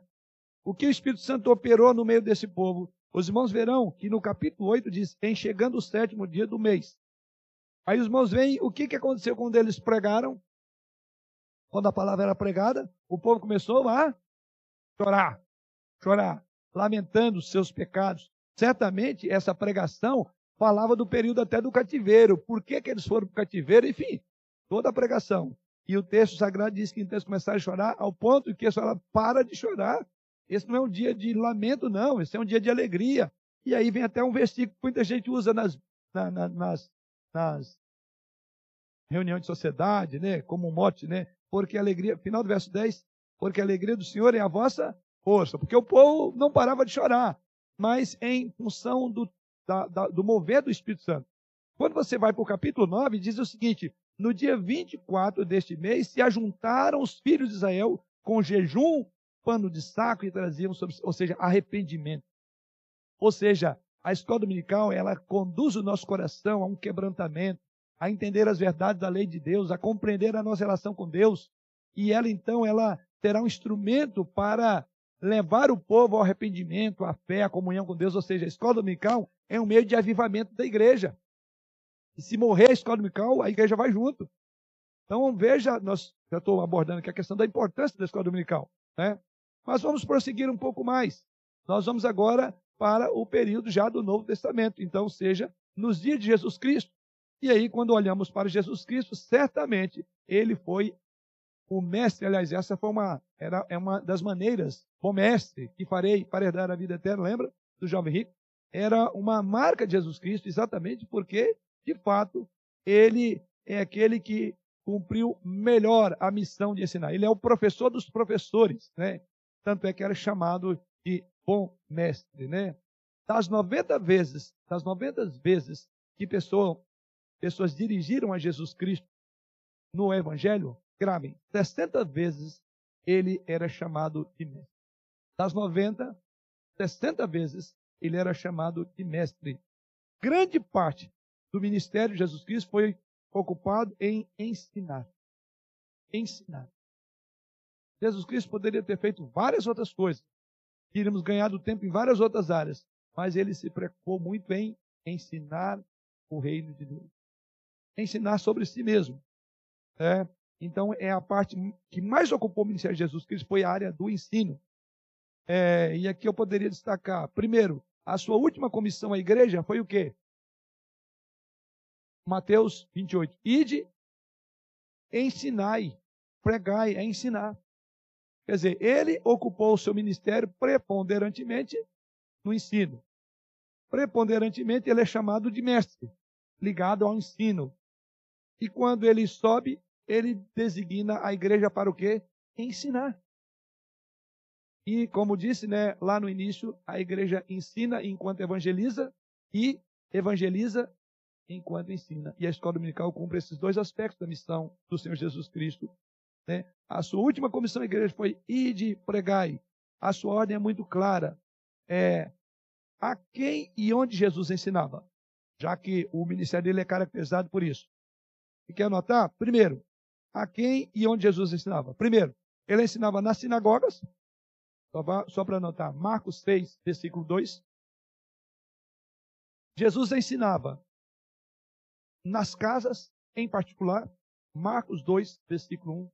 A: O que o Espírito Santo operou no meio desse povo? Os irmãos verão que no capítulo 8 diz: em chegando o sétimo dia do mês. Aí os irmãos veem o que, que aconteceu quando eles pregaram. Quando a palavra era pregada, o povo começou a chorar, chorar, lamentando os seus pecados. Certamente essa pregação falava do período até do cativeiro. Por que, que eles foram para o cativeiro? Enfim, toda a pregação. E o texto sagrado diz que então eles começaram a chorar ao ponto que eles falaram, para de chorar. Esse não é um dia de lamento, não. Esse é um dia de alegria. E aí vem até um versículo que muita gente usa nas, na, na, nas, nas reuniões de sociedade, né? Como um mote, né? Porque a alegria, final do verso 10, porque a alegria do Senhor é a vossa força. Porque o povo não parava de chorar, mas em função do, da, da, do mover do Espírito Santo. Quando você vai para o capítulo 9, diz o seguinte: no dia 24 deste mês se ajuntaram os filhos de Israel com jejum, pano de saco e traziam, sobre, ou seja, arrependimento. Ou seja, a escola dominical, ela conduz o nosso coração a um quebrantamento, a entender as verdades da lei de Deus, a compreender a nossa relação com Deus. E ela, então, ela terá um instrumento para levar o povo ao arrependimento, à fé, à comunhão com Deus. Ou seja, a escola dominical é um meio de avivamento da igreja. E se morrer a escola dominical, a igreja vai junto. Então veja, nós, eu estou abordando aqui a questão da importância da escola dominical. Né? Mas vamos prosseguir um pouco mais. Nós vamos agora para o período já do Novo Testamento. Então, seja nos dias de Jesus Cristo. E aí, quando olhamos para Jesus Cristo, certamente ele foi o mestre. Aliás, essa foi uma, era, é uma das maneiras, o mestre que farei para herdar a vida eterna, lembra? Do jovem rico. Era uma marca de Jesus Cristo, exatamente porque de fato, ele é aquele que cumpriu melhor a missão de ensinar. Ele é o professor dos professores, né? Tanto é que era chamado de bom mestre, né? Das 90 vezes, das 90 vezes que pessoa, pessoas dirigiram a Jesus Cristo no evangelho, gravem, 60 vezes ele era chamado de mestre. Das 90, 60 vezes ele era chamado de mestre. Grande parte do ministério de Jesus Cristo foi ocupado em ensinar. Ensinar. Jesus Cristo poderia ter feito várias outras coisas. Teríamos ganhado tempo em várias outras áreas. Mas ele se preocupou muito em ensinar o reino de Deus. Ensinar sobre si mesmo. É, então, é a parte que mais ocupou o ministério de Jesus Cristo foi a área do ensino. É, e aqui eu poderia destacar, primeiro, a sua última comissão à igreja foi o quê? Mateus 28. Ide, ensinai, pregai, é ensinar. Quer dizer, ele ocupou o seu ministério preponderantemente no ensino. Preponderantemente ele é chamado de mestre, ligado ao ensino. E quando ele sobe, ele designa a igreja para o quê? Ensinar. E como disse, né, lá no início, a igreja ensina enquanto evangeliza e evangeliza enquanto ensina. E a escola dominical cumpre esses dois aspectos da missão do Senhor Jesus Cristo. Né? A sua última comissão da igreja foi ide pregai. A sua ordem é muito clara. É a quem e onde Jesus ensinava, já que o ministério dele é caracterizado por isso. E quer anotar? Primeiro, a quem e onde Jesus ensinava. Primeiro, ele ensinava nas sinagogas, só para anotar, Marcos 6, versículo 2. Jesus ensinava nas casas, em particular, Marcos 2, versículo 1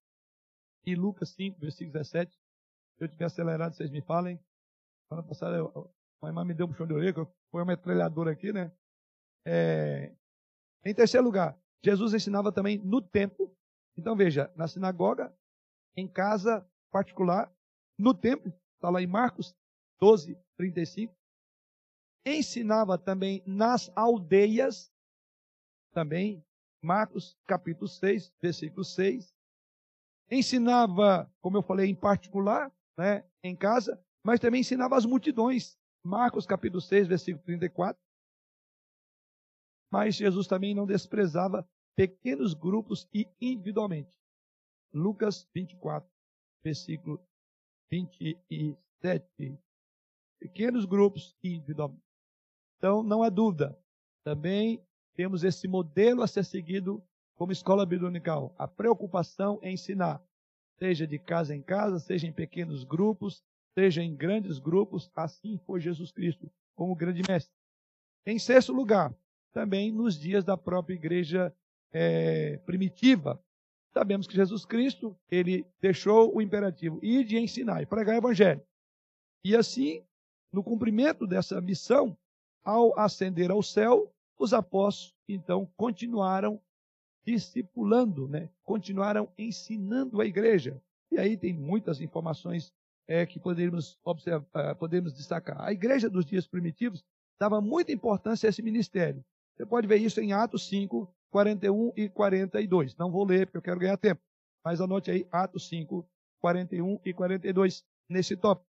A: e Lucas 5, versículo 17. Se eu tiver acelerado, vocês me falem. Semana passada, eu, a irmã me deu um chão de orelha, foi uma metralhadora aqui, né? É... Em terceiro lugar, Jesus ensinava também no templo. Então veja, na sinagoga, em casa particular, no templo, está lá em Marcos 12, 35. Ensinava também nas aldeias também, Marcos capítulo 6, versículo 6. Ensinava, como eu falei, em particular, né, em casa, mas também ensinava as multidões. Marcos capítulo 6, versículo 34. Mas Jesus também não desprezava pequenos grupos e individualmente. Lucas 24, versículo 27. Pequenos grupos e individualmente. Então, não há dúvida. Também temos esse modelo a ser seguido como escola bíblica A preocupação em ensinar, seja de casa em casa, seja em pequenos grupos, seja em grandes grupos, assim foi Jesus Cristo, como grande mestre. Em sexto lugar, também nos dias da própria igreja é, primitiva, sabemos que Jesus Cristo, ele deixou o imperativo, ir de ensinar e pregar o evangelho. E assim, no cumprimento dessa missão, ao ascender ao céu, os apóstolos, então, continuaram discipulando, né? continuaram ensinando a igreja. E aí tem muitas informações é, que podemos, observar, podemos destacar. A igreja dos dias primitivos dava muita importância a esse ministério. Você pode ver isso em Atos 5, 41 e 42. Não vou ler porque eu quero ganhar tempo. Mas anote aí Atos 5, 41 e 42 nesse tópico.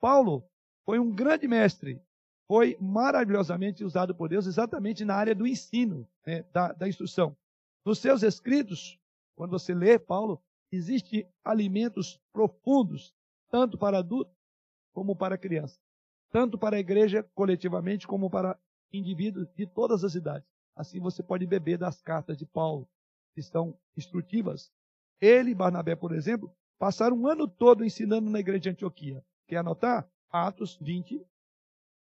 A: Paulo foi um grande mestre, foi maravilhosamente usado por Deus exatamente na área do ensino, né, da, da instrução. Nos seus escritos, quando você lê Paulo, existem alimentos profundos, tanto para adulto como para criança, tanto para a igreja coletivamente como para indivíduos de todas as idades. Assim você pode beber das cartas de Paulo, que estão instrutivas. Ele e Barnabé, por exemplo, passaram um ano todo ensinando na igreja de Antioquia. Quer anotar? Atos 20,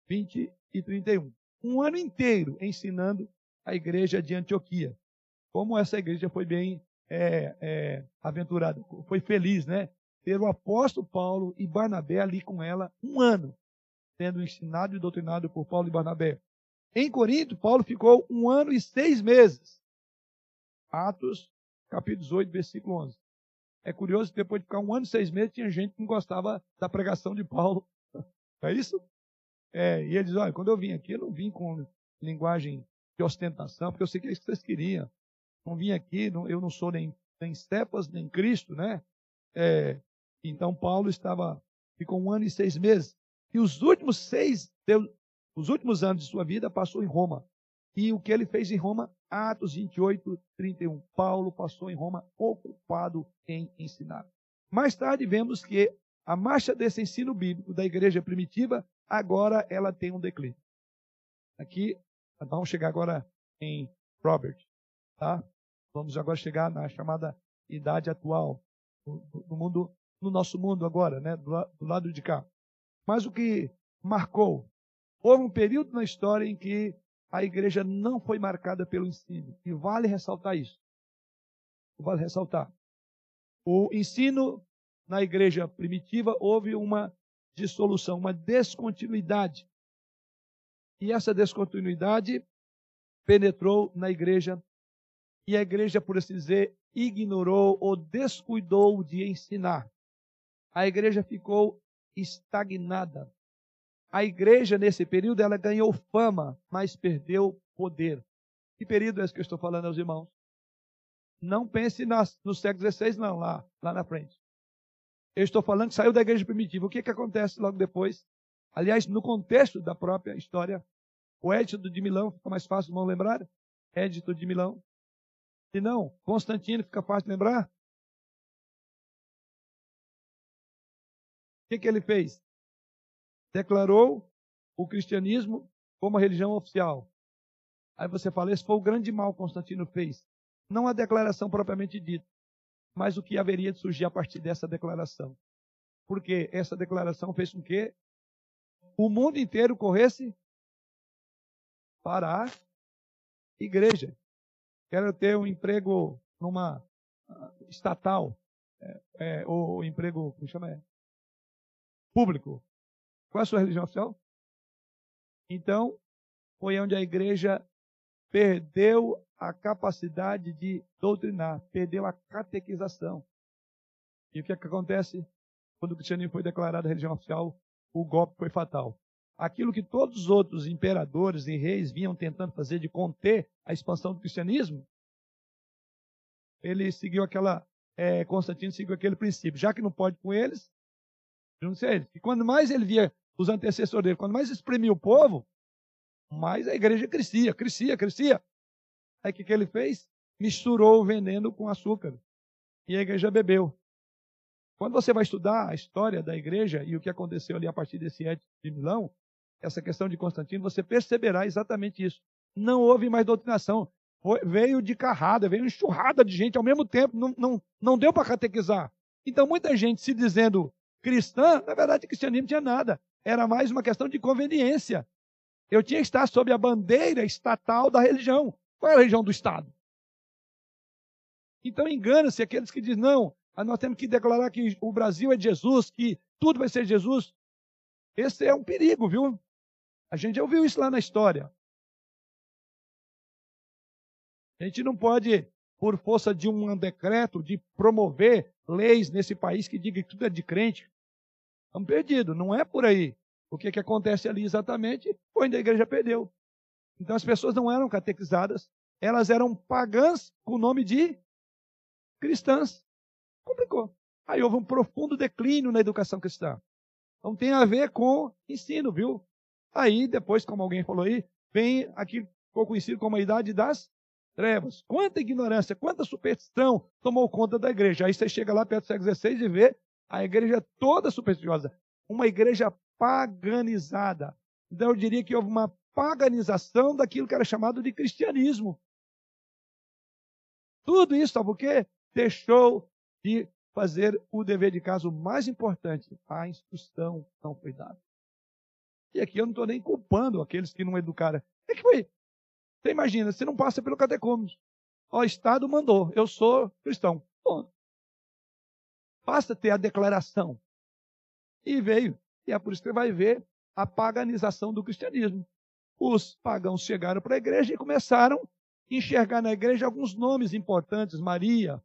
A: 20 e 31. Um ano inteiro ensinando a igreja de Antioquia. Como essa igreja foi bem é, é, aventurada, foi feliz, né? Ter o apóstolo Paulo e Barnabé ali com ela um ano, sendo ensinado e doutrinado por Paulo e Barnabé. Em Corinto, Paulo ficou um ano e seis meses. Atos, capítulo 18, versículo 11. É curioso que depois de ficar um ano e seis meses, tinha gente que não gostava da pregação de Paulo. É isso? É, e ele diz, olha, quando eu vim aqui, eu não vim com linguagem de ostentação, porque eu sei que é isso que vocês queriam. Não vim aqui, não, eu não sou nem, nem Stepas, nem Cristo, né? É, então Paulo estava, ficou um ano e seis meses. E os últimos seis, os últimos anos de sua vida passou em Roma. E o que ele fez em Roma? Atos 28, 31. Paulo passou em Roma ocupado em ensinar. Mais tarde vemos que a marcha desse ensino bíblico da igreja primitiva, agora ela tem um declínio. Aqui, vamos chegar agora em Robert, tá? Vamos agora chegar na chamada idade atual, no mundo, no nosso mundo agora, né? Do, do lado de cá. Mas o que marcou Houve um período na história em que a igreja não foi marcada pelo ensino. E vale ressaltar isso. Vale ressaltar. O ensino na igreja primitiva houve uma dissolução, uma descontinuidade. E essa descontinuidade penetrou na igreja. E a igreja, por assim dizer, ignorou ou descuidou de ensinar. A igreja ficou estagnada. A igreja, nesse período, ela ganhou fama, mas perdeu poder. Que período é esse que eu estou falando aos irmãos? Não pense nas, no século XVI, não, lá, lá na frente. Eu estou falando que saiu da igreja primitiva. O que, que acontece logo depois? Aliás, no contexto da própria história, o Édito de Milão, fica mais fácil não lembrar? Édito de Milão. Se não, Constantino, fica fácil lembrar? O que, que ele fez? declarou o cristianismo como a religião oficial. Aí você fala, esse foi o grande mal que Constantino fez. Não a declaração propriamente dita, mas o que haveria de surgir a partir dessa declaração. Porque essa declaração fez com que o mundo inteiro corresse para a igreja. Quero ter um emprego numa ah, estatal, é, é, ou emprego, como chama? É? Público. Qual é a sua religião oficial? Então, foi onde a igreja perdeu a capacidade de doutrinar, perdeu a catequização. E o que, é que acontece? Quando o cristianismo foi declarado religião oficial, o golpe foi fatal. Aquilo que todos os outros imperadores e reis vinham tentando fazer de conter a expansão do cristianismo, ele seguiu aquela, é, Constantino seguiu aquele princípio. Já que não pode com eles, não sei eles. E quando mais ele via os antecessores dele, quando mais exprimia o povo, mais a igreja crescia, crescia, crescia. Aí o que, que ele fez? Misturou o veneno com açúcar. E a igreja bebeu. Quando você vai estudar a história da igreja e o que aconteceu ali a partir desse édito de Milão, essa questão de Constantino, você perceberá exatamente isso. Não houve mais doutrinação. Foi, veio de carrada, veio enxurrada de gente ao mesmo tempo, não, não, não deu para catequizar. Então, muita gente se dizendo cristã, na verdade, cristianismo tinha nada era mais uma questão de conveniência. Eu tinha que estar sob a bandeira estatal da religião. Qual é a religião do Estado? Então engana-se aqueles que dizem, não, nós temos que declarar que o Brasil é Jesus, que tudo vai ser Jesus. Esse é um perigo, viu? A gente já ouviu isso lá na história. A gente não pode, por força de um decreto, de promover leis nesse país que diga que tudo é de crente. Estamos perdidos, não é por aí. O que, que acontece ali exatamente foi onde a igreja perdeu. Então as pessoas não eram catequizadas, elas eram pagãs com o nome de cristãs. Complicou. Aí houve um profundo declínio na educação cristã. Então tem a ver com ensino, viu? Aí depois, como alguém falou aí, vem aquilo que ficou conhecido como a idade das trevas. Quanta ignorância, quanta superstição tomou conta da igreja. Aí você chega lá perto do século XVI e vê a igreja toda supersticiosa. Uma igreja paganizada. Então eu diria que houve uma paganização daquilo que era chamado de cristianismo. Tudo isso, sabe por quê? Deixou de fazer o dever de casa o mais importante. A instrução não foi dada. E aqui eu não estou nem culpando aqueles que não educaram. É que foi. Você imagina, você não passa pelo catecúmenos. O Estado mandou, eu sou cristão. Bom, basta ter a declaração. E veio. E é por isso que você vai ver a paganização do cristianismo. Os pagãos chegaram para a igreja e começaram a enxergar na igreja alguns nomes importantes: Maria,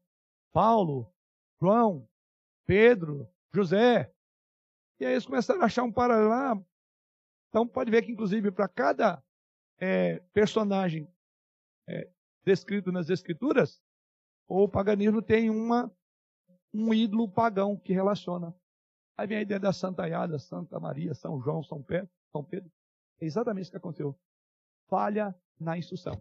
A: Paulo, João, Pedro, José. E aí eles começaram a achar um paralelo. Então pode ver que, inclusive, para cada é, personagem é, descrito nas Escrituras, o paganismo tem uma, um ídolo pagão que relaciona. Aí vem a ideia da Santaiada, Santa Maria, São João, São Pedro. São Pedro. É exatamente isso que aconteceu. Falha na instrução.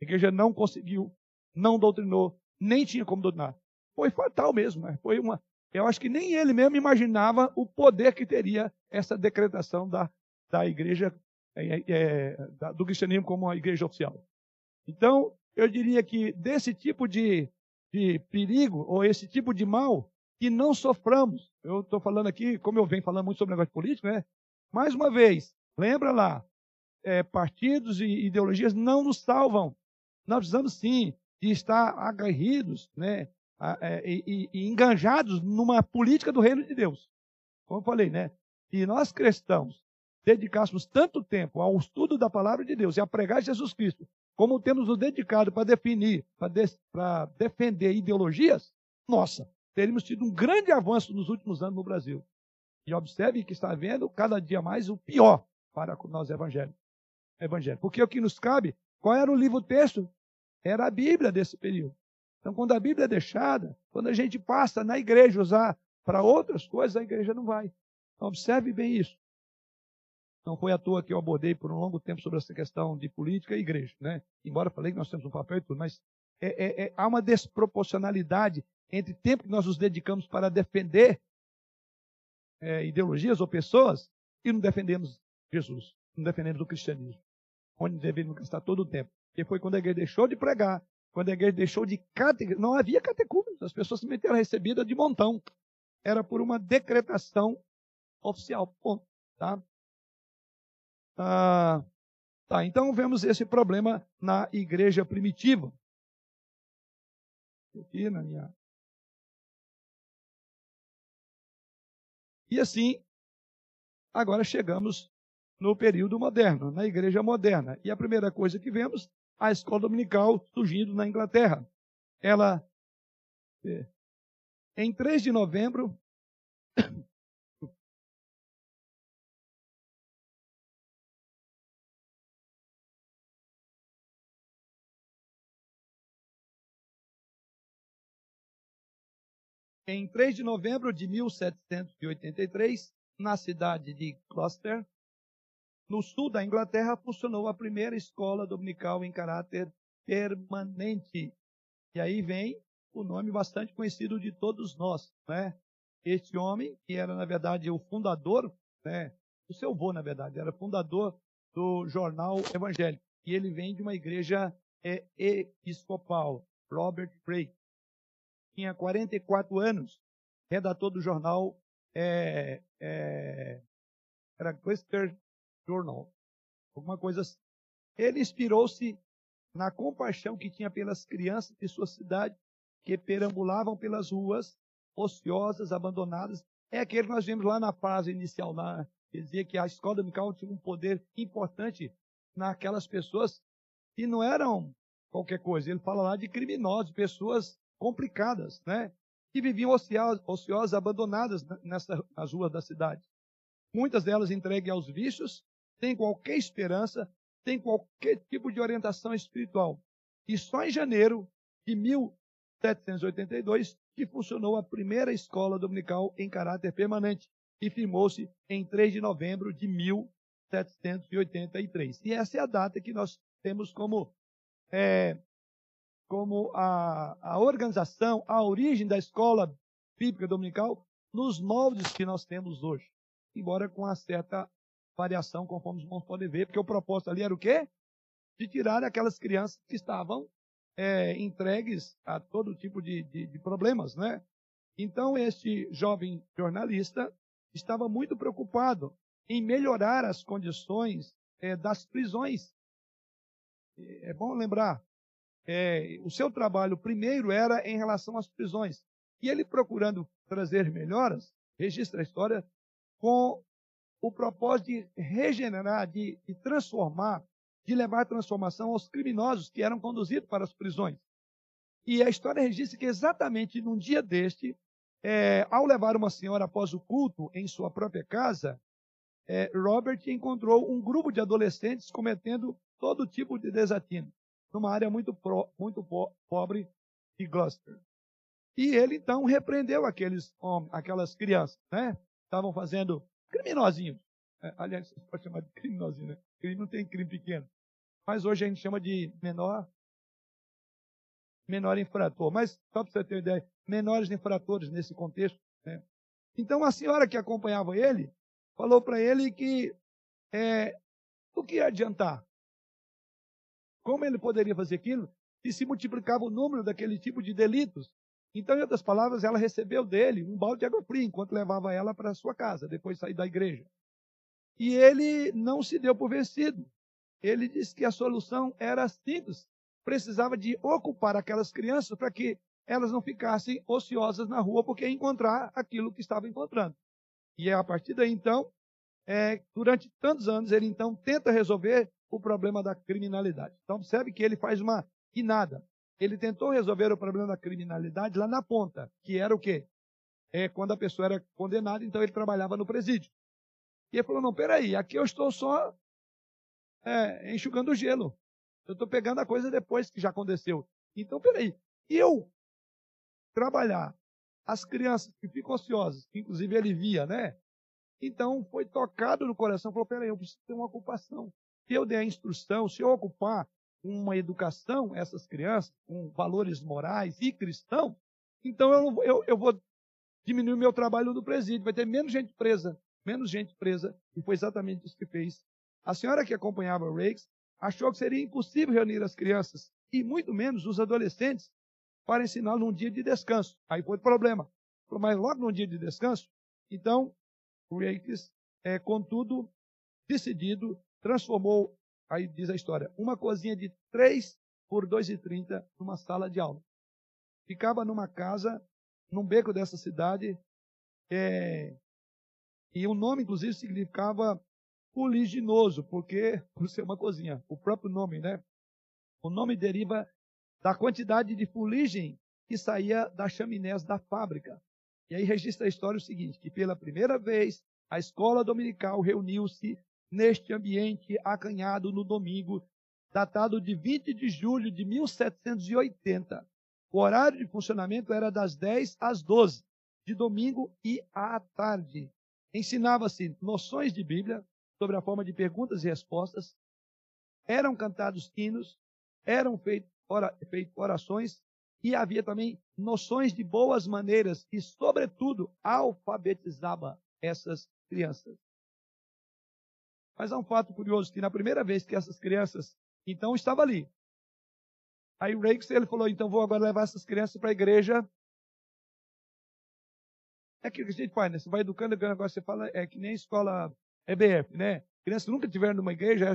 A: A igreja não conseguiu, não doutrinou, nem tinha como doutrinar. Foi fatal mesmo. Né? Foi uma. Eu acho que nem ele mesmo imaginava o poder que teria essa decretação da, da igreja, é, é, do cristianismo como a igreja oficial. Então, eu diria que desse tipo de, de perigo, ou esse tipo de mal, que não soframos. Eu estou falando aqui, como eu venho falando muito sobre negócio político, né? Mais uma vez, lembra lá, é, partidos e ideologias não nos salvam. Nós precisamos sim de estar agarridos, né? É, e, e, enganjados numa política do reino de Deus. Como eu falei, né? Se nós cristãos dedicássemos tanto tempo ao estudo da palavra de Deus e a pregar Jesus Cristo, como temos nos dedicado para definir, para de, defender ideologias, nossa, teríamos tido um grande avanço nos últimos anos no Brasil. E observe que está havendo cada dia mais o pior para nós evangélicos. Evangelho. Porque o que nos cabe, qual era o livro-texto? Era a Bíblia desse período. Então, quando a Bíblia é deixada, quando a gente passa na igreja usar para outras coisas, a igreja não vai. Então, observe bem isso. Não foi à toa que eu abordei por um longo tempo sobre essa questão de política e igreja. Né? Embora falei que nós temos um papel e tudo, mas é, é, é, há uma desproporcionalidade entre o tempo que nós nos dedicamos para defender é, ideologias ou pessoas e não defendemos Jesus, não defendemos o cristianismo, onde deveríamos gastar todo o tempo. Que foi quando a igreja deixou de pregar, quando a igreja deixou de catequizar, não havia catecúmenos, as pessoas se meteram recebida de montão. Era por uma decretação oficial. Ponto. Tá? Ah, tá, então vemos esse problema na igreja primitiva. Aqui na minha. E assim, agora chegamos no período moderno, na igreja moderna. E a primeira coisa que vemos a escola dominical surgindo na Inglaterra. Ela, é, em 3 de novembro, em 3 de novembro de 1783, na cidade de Gloucester, no sul da Inglaterra, funcionou a primeira escola dominical em caráter permanente. E aí vem o nome bastante conhecido de todos nós, né? Este homem, que era, na verdade, o fundador, né? O seu avô, na verdade, era fundador do jornal evangélico. E ele vem de uma igreja é, episcopal, Robert Craig. Tinha 44 anos, redator do jornal é, é, era Gloucester Journal, alguma coisa assim. Ele inspirou-se na compaixão que tinha pelas crianças de sua cidade que perambulavam pelas ruas, ociosas, abandonadas. É aquele que nós vimos lá na fase inicial, lá, que dizia que a escola dominical tinha um poder importante naquelas pessoas que não eram qualquer coisa. Ele fala lá de criminosos, pessoas complicadas, né? Que viviam ociosas, abandonadas nessa, nas ruas da cidade. Muitas delas entregues aos vícios, sem qualquer esperança, sem qualquer tipo de orientação espiritual. E só em janeiro de 1782 que funcionou a primeira escola dominical em caráter permanente e firmou-se em 3 de novembro de 1783. E essa é a data que nós temos como, é, como a, a organização, a origem da escola bíblica dominical nos moldes que nós temos hoje. Embora com uma certa variação, conforme os irmãos podem ver, porque o propósito ali era o quê? De tirar aquelas crianças que estavam é, entregues a todo tipo de, de, de problemas, né? Então, este jovem jornalista estava muito preocupado em melhorar as condições é, das prisões. É bom lembrar, é, o seu trabalho primeiro era em relação às prisões. E ele procurando trazer melhoras, registra a história, com o propósito de regenerar, de, de transformar de levar transformação aos criminosos que eram conduzidos para as prisões. E a história registra que exatamente num dia deste, é, ao levar uma senhora após o culto em sua própria casa, é, Robert encontrou um grupo de adolescentes cometendo todo tipo de desatino, numa área muito, pro, muito po pobre de Gloucester. E ele então repreendeu aqueles aquelas crianças, né? Estavam fazendo criminosinhos. É, aliás, pode chamar de criminosinho, né? Crime não tem crime pequeno. Mas hoje a gente chama de menor menor infrator. Mas, só para você ter uma ideia, menores infratores nesse contexto. Né? Então, a senhora que acompanhava ele falou para ele que é, o que ia adiantar? Como ele poderia fazer aquilo se se multiplicava o número daquele tipo de delitos? Então, em outras palavras, ela recebeu dele um balde de água fria enquanto levava ela para sua casa, depois de sair da igreja. E ele não se deu por vencido. Ele disse que a solução era simples. Precisava de ocupar aquelas crianças para que elas não ficassem ociosas na rua, porque encontrar aquilo que estava encontrando. E é a partir daí, então, é, durante tantos anos, ele então tenta resolver o problema da criminalidade. Então, observe que ele faz uma guinada. Ele tentou resolver o problema da criminalidade lá na ponta, que era o quê? É, quando a pessoa era condenada, então ele trabalhava no presídio. E ele falou: não, peraí, aqui eu estou só é, enxugando o gelo. Eu estou pegando a coisa depois que já aconteceu. Então, peraí, eu trabalhar as crianças que ficam ociosas, que inclusive ele via, né? Então foi tocado no coração, falou: peraí, eu preciso ter uma ocupação. Se eu der a instrução, se eu ocupar uma educação essas crianças com valores morais e cristãos, então eu, eu, eu vou diminuir o meu trabalho no presídio, vai ter menos gente presa menos gente presa, e foi exatamente isso que fez. A senhora que acompanhava o Rakes achou que seria impossível reunir as crianças, e muito menos os adolescentes, para ensiná-los num dia de descanso. Aí foi o problema. Mas logo num dia de descanso, então, o Rakes, é, contudo, decidido, transformou, aí diz a história, uma cozinha de 3 por 2,30 numa sala de aula. Ficava numa casa, num beco dessa cidade, é, e o nome, inclusive, significava fuliginoso, porque, por ser uma cozinha, o próprio nome, né? O nome deriva da quantidade de fuligem que saía das chaminés da fábrica. E aí registra a história o seguinte, que pela primeira vez a escola dominical reuniu-se neste ambiente acanhado no domingo, datado de 20 de julho de 1780. O horário de funcionamento era das 10 às 12, de domingo e à tarde. Ensinava-se noções de Bíblia sobre a forma de perguntas e respostas, eram cantados hinos, eram feitas orações e havia também noções de boas maneiras e, sobretudo, alfabetizava essas crianças. Mas há um fato curioso que na primeira vez que essas crianças, então, estavam ali. Aí o Rakes, ele falou, então vou agora levar essas crianças para a igreja é aquilo que a gente faz, né? Você vai educando, agora você fala, é que nem escola EBF, né? Crianças nunca tiveram numa igreja,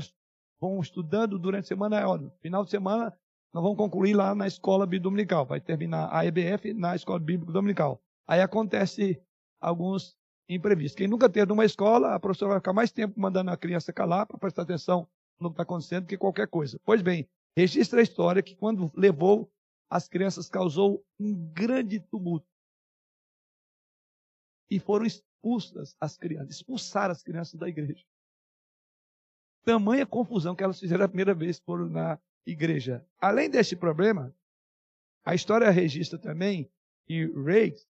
A: vão estudando durante a semana, no final de semana, nós vamos concluir lá na escola bíblica dominical. Vai terminar a EBF na escola bíblica dominical. Aí acontece alguns imprevistos. Quem nunca teve numa escola, a professora vai ficar mais tempo mandando a criança calar para prestar atenção no que está acontecendo que qualquer coisa. Pois bem, registra a história que quando levou as crianças causou um grande tumulto. E foram expulsas as crianças, expulsaram as crianças da igreja. Tamanha confusão que elas fizeram a primeira vez foram na igreja. Além deste problema, a história registra também que Reis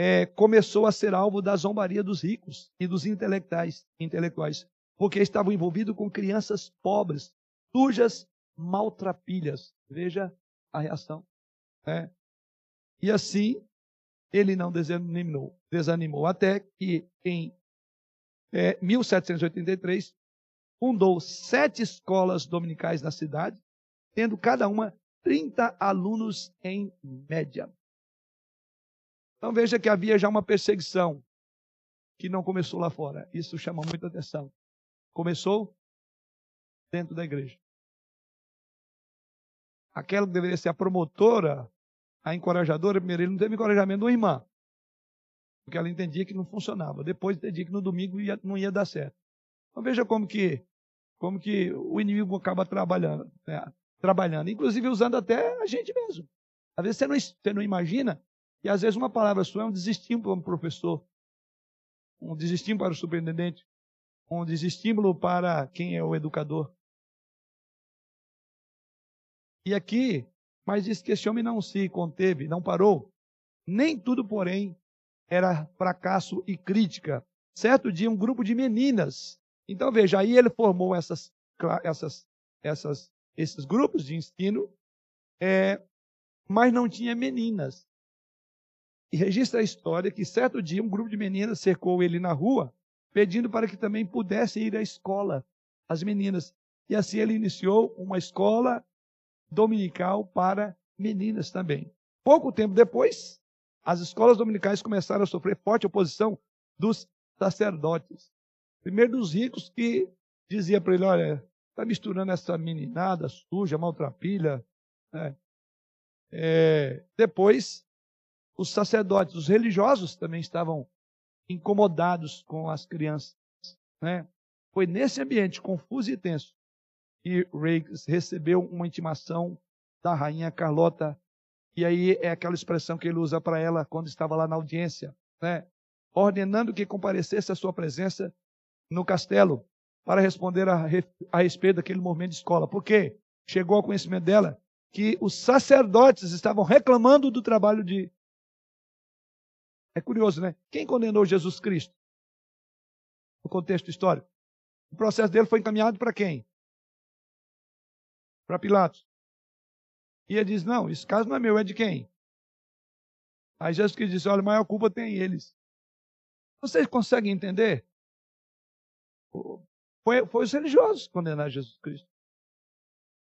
A: é, começou a ser alvo da zombaria dos ricos e dos intelectuais, intelectuais porque estavam envolvidos com crianças pobres, sujas, maltrapilhas. Veja a reação. Né? E assim, ele não desanimou, desanimou até que em é, 1783 fundou sete escolas dominicais na cidade, tendo cada uma 30 alunos em média. Então veja que havia já uma perseguição que não começou lá fora. Isso chama muita atenção. Começou dentro da igreja. Aquela que deveria ser a promotora, a encorajadora, primeiro ele não teve encorajamento da irmã. Porque ela entendia que não funcionava. Depois entendia que no domingo ia, não ia dar certo. Então veja como que, como que o inimigo acaba trabalhando, né? trabalhando, inclusive usando até a gente mesmo. Às vezes você não, você não imagina que às vezes uma palavra sua é um desestímulo para um professor, um desestímulo para o superintendente, um desestímulo para quem é o educador. E aqui, mas diz que esse homem não se conteve, não parou. Nem tudo, porém, era fracasso e crítica. Certo dia, um grupo de meninas. Então, veja, aí ele formou essas, essas, essas, esses grupos de ensino, é, mas não tinha meninas. E registra a história que certo dia um grupo de meninas cercou ele na rua, pedindo para que também pudessem ir à escola, as meninas. E assim ele iniciou uma escola dominical para meninas também. Pouco tempo depois, as escolas dominicais começaram a sofrer forte oposição dos sacerdotes. Primeiro dos ricos que dizia para ele, olha, está misturando essa meninada suja, maltrapilha. Né? É, depois, os sacerdotes, os religiosos também estavam incomodados com as crianças. Né? Foi nesse ambiente confuso e tenso e Riggs recebeu uma intimação da rainha Carlota. E aí é aquela expressão que ele usa para ela quando estava lá na audiência, né? ordenando que comparecesse à sua presença no castelo para responder a, a respeito daquele movimento de escola. Porque chegou ao conhecimento dela que os sacerdotes estavam reclamando do trabalho de. É curioso, né? Quem condenou Jesus Cristo? No contexto histórico. O processo dele foi encaminhado para quem? para Pilatos. E ele diz: Não, esse caso não é meu, é de quem? Aí Jesus Cristo disse: Olha, maior culpa tem eles. Vocês conseguem entender? Foi, foi os religiosos que condenaram Jesus Cristo.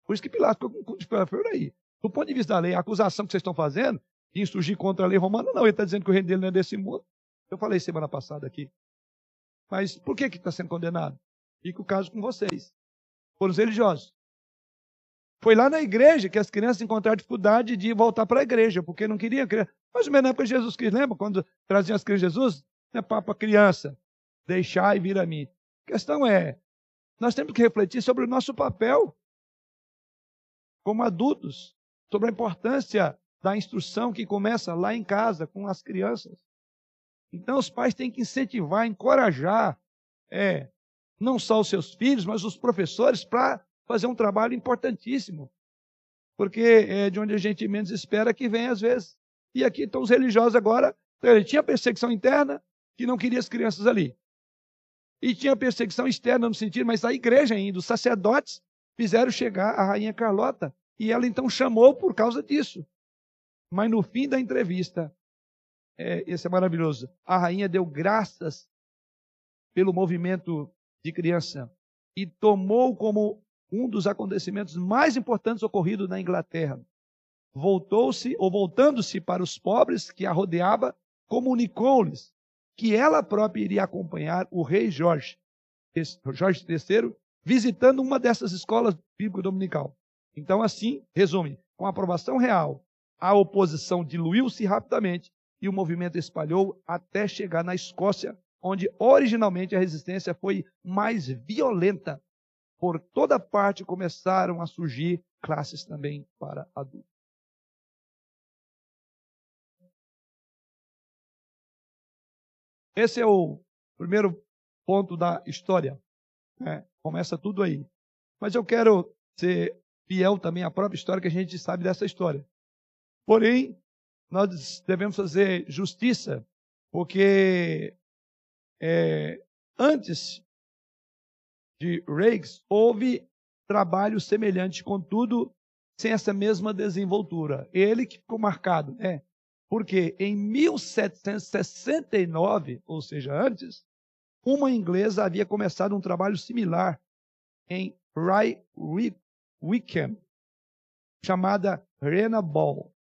A: Por isso que Pilatos ficou por aí. Do ponto de vista da lei, a acusação que vocês estão fazendo de insurgir contra a lei romana, não. Ele está dizendo que o reino dele não é desse mundo. Eu falei semana passada aqui. Mas por que está sendo condenado? Fica o caso com vocês. Foram os religiosos. Foi lá na igreja que as crianças encontraram dificuldade de voltar para a igreja, porque não queriam criança. Mas na época de Jesus Cristo, lembra quando traziam as crianças de Jesus? Não é para criança, deixar e vir a mim. A questão é, nós temos que refletir sobre o nosso papel como adultos, sobre a importância da instrução que começa lá em casa com as crianças. Então os pais têm que incentivar, encorajar, é, não só os seus filhos, mas os professores para fazer um trabalho importantíssimo. Porque é de onde a gente menos espera que vem às vezes. E aqui estão os religiosos agora. Então, ele tinha perseguição interna, que não queria as crianças ali. E tinha perseguição externa no sentido, mas a igreja ainda, os sacerdotes fizeram chegar a rainha Carlota. E ela então chamou por causa disso. Mas no fim da entrevista, é, esse é maravilhoso, a rainha deu graças pelo movimento de criança e tomou como um dos acontecimentos mais importantes ocorridos na Inglaterra. Voltou-se, ou voltando-se para os pobres que a rodeava, comunicou-lhes que ela própria iria acompanhar o rei Jorge, Jorge III, visitando uma dessas escolas bíblico dominical. Então, assim, resume, com aprovação real, a oposição diluiu-se rapidamente e o movimento espalhou até chegar na Escócia, onde originalmente a resistência foi mais violenta por toda parte começaram a surgir classes também para adultos. Esse é o primeiro ponto da história. Né? Começa tudo aí. Mas eu quero ser fiel também à própria história que a gente sabe dessa história. Porém, nós devemos fazer justiça, porque é, antes de Riggs houve trabalho semelhante, contudo, sem essa mesma desenvoltura. Ele que ficou marcado, né? Porque em 1769, ou seja, antes, uma inglesa havia começado um trabalho similar em Rye Wickham, chamada Rena Ball.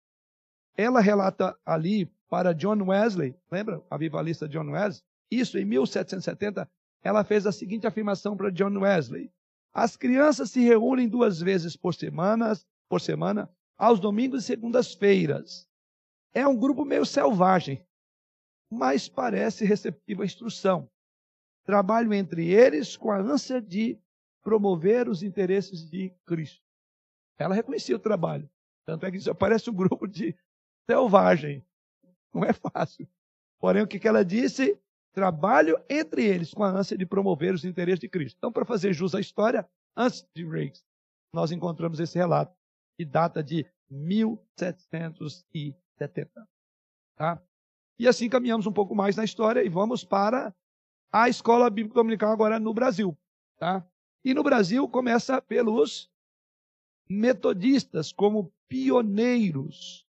A: Ela relata ali para John Wesley, lembra a vivalista John Wesley? Isso em 1770, ela fez a seguinte afirmação para John Wesley: As crianças se reúnem duas vezes por semana, por semana, aos domingos e segundas-feiras. É um grupo meio selvagem, mas parece receptivo à instrução. Trabalho entre eles com a ânsia de promover os interesses de Cristo. Ela reconhecia o trabalho. Tanto é que isso parece um grupo de selvagem. Não é fácil. Porém, o que ela disse? Trabalho entre eles com a ânsia de promover os interesses de Cristo. Então, para fazer jus à história, antes de Riggs, nós encontramos esse relato, que data de 1770. Tá? E assim caminhamos um pouco mais na história e vamos para a escola bíblica dominical agora no Brasil. Tá? E no Brasil começa pelos metodistas como pioneiros.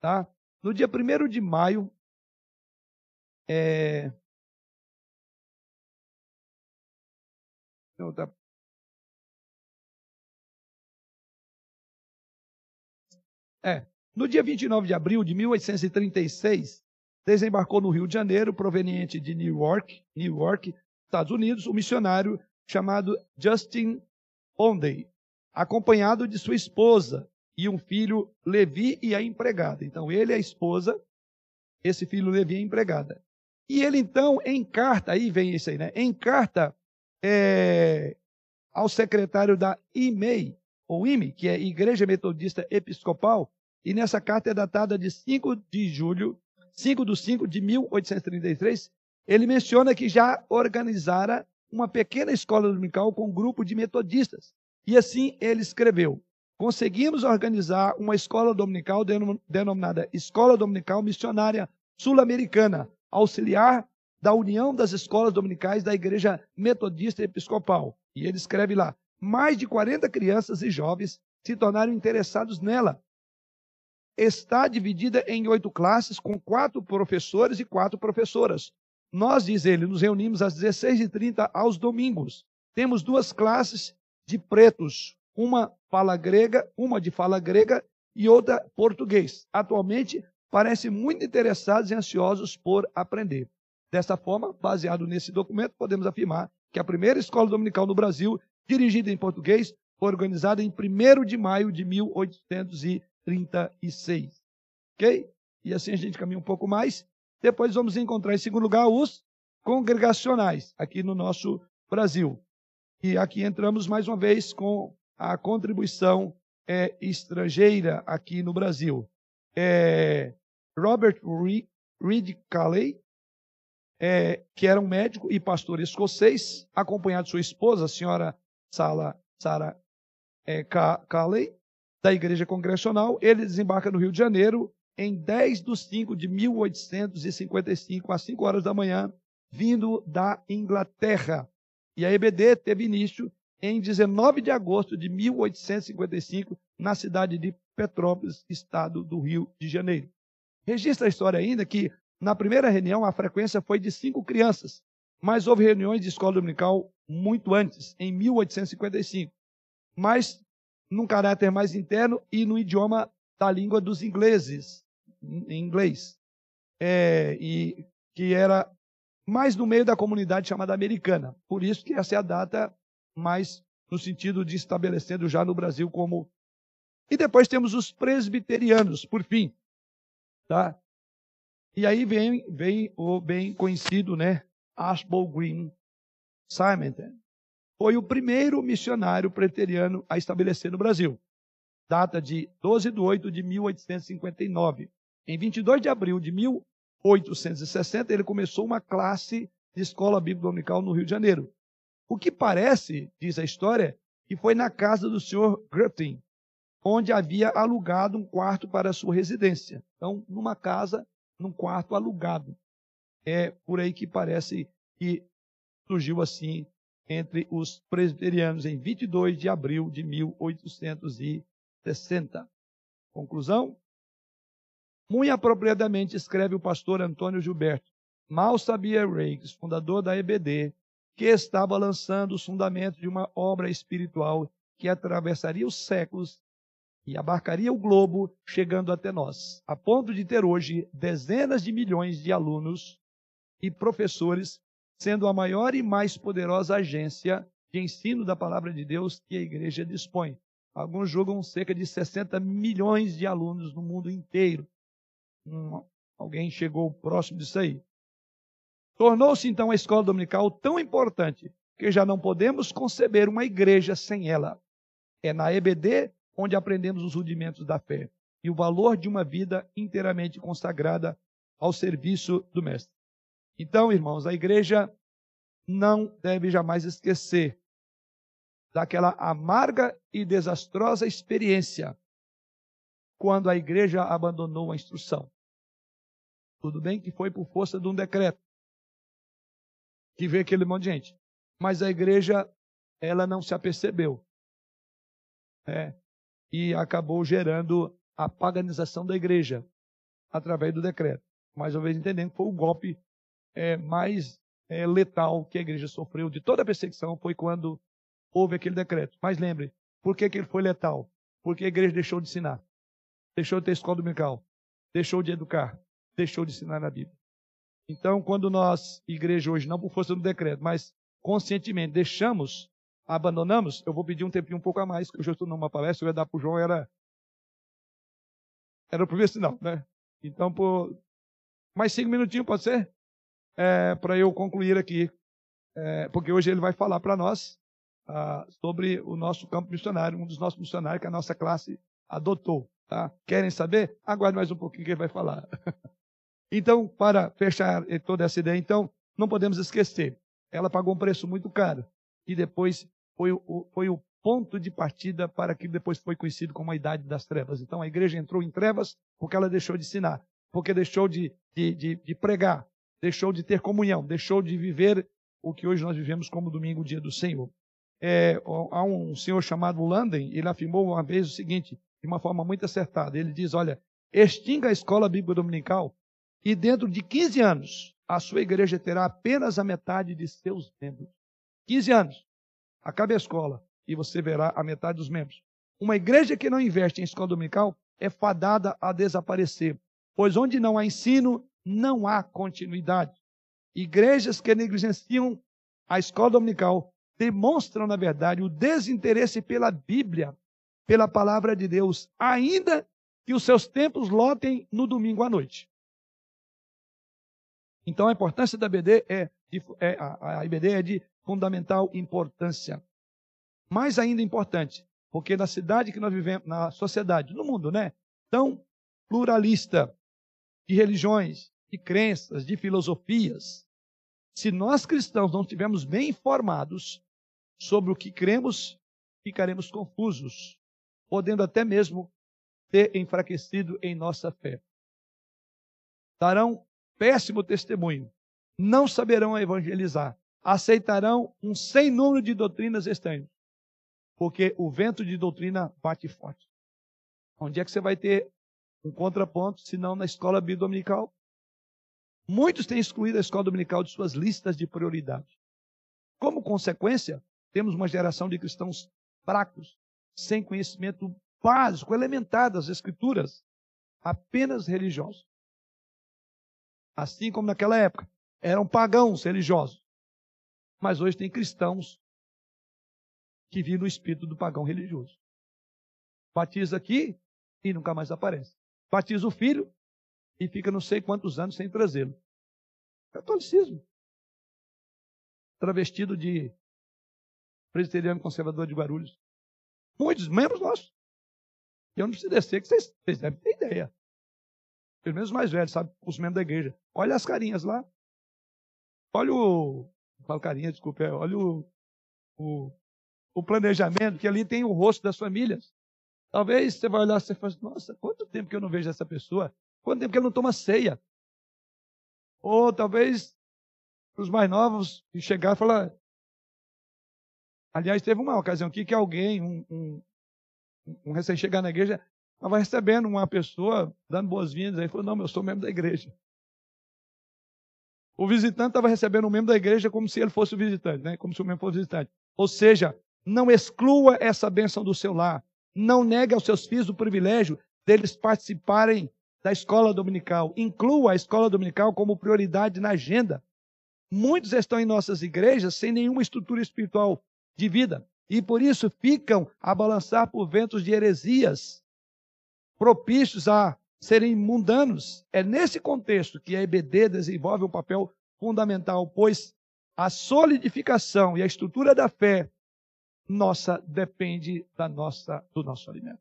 A: Tá? No dia 1 de maio, é... Não, tá... É, no dia 29 de abril de 1836, desembarcou no Rio de Janeiro, proveniente de New York, New York, Estados Unidos, o missionário chamado Justin Pondey, acompanhado de sua esposa e um filho Levi e a empregada. Então ele é a esposa, esse filho Levi é a empregada. E ele então, em carta, aí vem isso aí, né? Em carta é, ao secretário da IMEI, ou IME, que é Igreja Metodista Episcopal, e nessa carta é datada de 5 de julho 5 de 5 de 1833, ele menciona que já organizara uma pequena escola dominical com um grupo de metodistas. E assim ele escreveu: Conseguimos organizar uma escola dominical denominada Escola Dominical Missionária Sul-Americana, auxiliar da União das Escolas Dominicais da Igreja Metodista Episcopal. E ele escreve lá: mais de 40 crianças e jovens se tornaram interessados nela está dividida em oito classes, com quatro professores e quatro professoras. Nós, diz ele, nos reunimos às 16h30 aos domingos. Temos duas classes de pretos, uma fala grega, uma de fala grega e outra português. Atualmente, parecem muito interessados e ansiosos por aprender. Dessa forma, baseado nesse documento, podemos afirmar que a primeira escola dominical no Brasil, dirigida em português, foi organizada em 1 de maio de 1800 36. Ok? E assim a gente caminha um pouco mais. Depois vamos encontrar, em segundo lugar, os congregacionais, aqui no nosso Brasil. E aqui entramos mais uma vez com a contribuição é, estrangeira aqui no Brasil. É, Robert Reed Calley, é, que era um médico e pastor escocês, acompanhado de sua esposa, a senhora Sarah, Sarah é, Calley, da Igreja Congregacional, ele desembarca no Rio de Janeiro em 10 de 5 de 1855, às 5 horas da manhã, vindo da Inglaterra. E a EBD teve início em 19 de agosto de 1855, na cidade de Petrópolis, estado do Rio de Janeiro. Registra a história ainda que, na primeira reunião, a frequência foi de cinco crianças, mas houve reuniões de escola dominical muito antes, em 1855. Mas num caráter mais interno e no idioma da língua dos ingleses, em inglês, é, e que era mais no meio da comunidade chamada americana. Por isso que essa é a data mais no sentido de estabelecendo já no Brasil como. E depois temos os presbiterianos, por fim, tá? E aí vem, vem o bem conhecido, né, Ashbel Green Simonton foi o primeiro missionário preteriano a estabelecer no Brasil. data de 12 de 8 de 1859. Em 22 de abril de 1860, ele começou uma classe de escola bíblica dominical no Rio de Janeiro. O que parece, diz a história, que foi na casa do senhor Grutin, onde havia alugado um quarto para sua residência. Então, numa casa, num quarto alugado. É por aí que parece que surgiu assim entre os presbiterianos em 22 de abril de 1860. Conclusão? Muito apropriadamente escreve o pastor Antônio Gilberto. Mal sabia Reis, fundador da EBD, que estava lançando os fundamentos de uma obra espiritual que atravessaria os séculos e abarcaria o globo, chegando até nós, a ponto de ter hoje dezenas de milhões de alunos e professores, sendo a maior e mais poderosa agência de ensino da palavra de Deus que a igreja dispõe. Alguns julgam cerca de 60 milhões de alunos no mundo inteiro. Um, alguém chegou próximo disso aí. Tornou-se então a escola dominical tão importante que já não podemos conceber uma igreja sem ela. É na EBD onde aprendemos os rudimentos da fé e o valor de uma vida inteiramente consagrada ao serviço do Mestre. Então, irmãos, a igreja não deve jamais esquecer daquela amarga e desastrosa experiência quando a igreja abandonou a instrução. Tudo bem que foi por força de um decreto que veio aquele monte de gente, mas a igreja ela não se apercebeu. É, e acabou gerando a paganização da igreja através do decreto. Mais uma vez entendendo que foi o golpe é, mais é, letal que a igreja sofreu de toda a perseguição foi quando houve aquele decreto. Mas lembre, por que, que ele foi letal? Porque a igreja deixou de ensinar, deixou de ter escola dominical, deixou de educar, deixou de ensinar na Bíblia. Então, quando nós, igreja hoje, não por força do decreto, mas conscientemente deixamos, abandonamos, eu vou pedir um tempinho um pouco a mais, que eu já estou numa palestra, eu ia dar para o João, era, era o primeiro sinal, né? Então, por mais cinco minutinhos, pode ser? É, para eu concluir aqui, é, porque hoje ele vai falar para nós ah, sobre o nosso campo missionário, um dos nossos missionários que a nossa classe adotou. Tá? Querem saber? Aguarde mais um pouquinho que ele vai falar. Então, para fechar toda essa ideia, então, não podemos esquecer, ela pagou um preço muito caro e depois foi o, foi o ponto de partida para que depois foi conhecido como a Idade das Trevas. Então, a igreja entrou em trevas porque ela deixou de ensinar, porque deixou de, de, de, de pregar, deixou de ter comunhão, deixou de viver o que hoje nós vivemos como domingo, dia do Senhor. É, há um senhor chamado Landen, ele afirmou uma vez o seguinte, de uma forma muito acertada. Ele diz: Olha, extinga a escola bíblica dominical e dentro de 15 anos, a sua igreja terá apenas a metade de seus membros. 15 anos. Acabe a escola e você verá a metade dos membros. Uma igreja que não investe em escola dominical é fadada a desaparecer, pois onde não há ensino, não há continuidade. Igrejas que negligenciam a escola dominical demonstram, na verdade, o desinteresse pela Bíblia, pela palavra de Deus, ainda que os seus templos lotem no domingo à noite. Então a importância da BD é, de, é a, IBD é de fundamental importância. Mais ainda importante, porque na cidade que nós vivemos, na sociedade, no mundo, né, tão pluralista de religiões, de crenças, de filosofias, se nós cristãos não estivermos bem informados sobre o que cremos, ficaremos confusos, podendo até mesmo ter enfraquecido em nossa fé. Darão péssimo testemunho. Não saberão evangelizar. Aceitarão um sem número de doutrinas estranhas. Porque o vento de doutrina bate forte. Onde é que você vai ter um contraponto, se não na escola dominical? Muitos têm excluído a escola dominical de suas listas de prioridade. Como consequência, temos uma geração de cristãos fracos, sem conhecimento básico, elementar das Escrituras, apenas religiosos assim como naquela época. Eram pagãos religiosos. Mas hoje tem cristãos que vivem no espírito do pagão religioso. Batiza aqui e nunca mais aparece. Batiza o filho e fica não sei quantos anos sem trazê-lo. Catolicismo. Travestido de presbiteriano conservador de Guarulhos. Muitos membros nossos. Eu não preciso descer, que vocês, vocês devem ter ideia. Pelo menos os mais velhos, sabe? Os membros da igreja. Olha as carinhas lá. Olha o. Falo carinha, desculpa. É, olha o, o, o, planejamento, que ali tem o rosto das famílias. Talvez você vai olhar e você fala, assim, nossa, quanto tempo que eu não vejo essa pessoa? Quanto tempo que ele não toma ceia? Ou talvez os mais novos chegar e falar. Aliás, teve uma ocasião aqui que alguém, um, um, um recém-chegado na igreja, estava recebendo uma pessoa, dando boas-vindas, aí falou, não, eu sou membro da igreja. O visitante estava recebendo um membro da igreja como se ele fosse o visitante, né? como se o membro fosse o visitante. Ou seja, não exclua essa bênção do seu lar. Não negue aos seus filhos o privilégio deles participarem da escola dominical. Inclua a escola dominical como prioridade na agenda. Muitos estão em nossas igrejas sem nenhuma estrutura espiritual de vida e por isso ficam a balançar por ventos de heresias propícios a serem mundanos. É nesse contexto que a EBD desenvolve um papel fundamental, pois a solidificação e a estrutura da fé nossa depende da nossa do nosso alimento.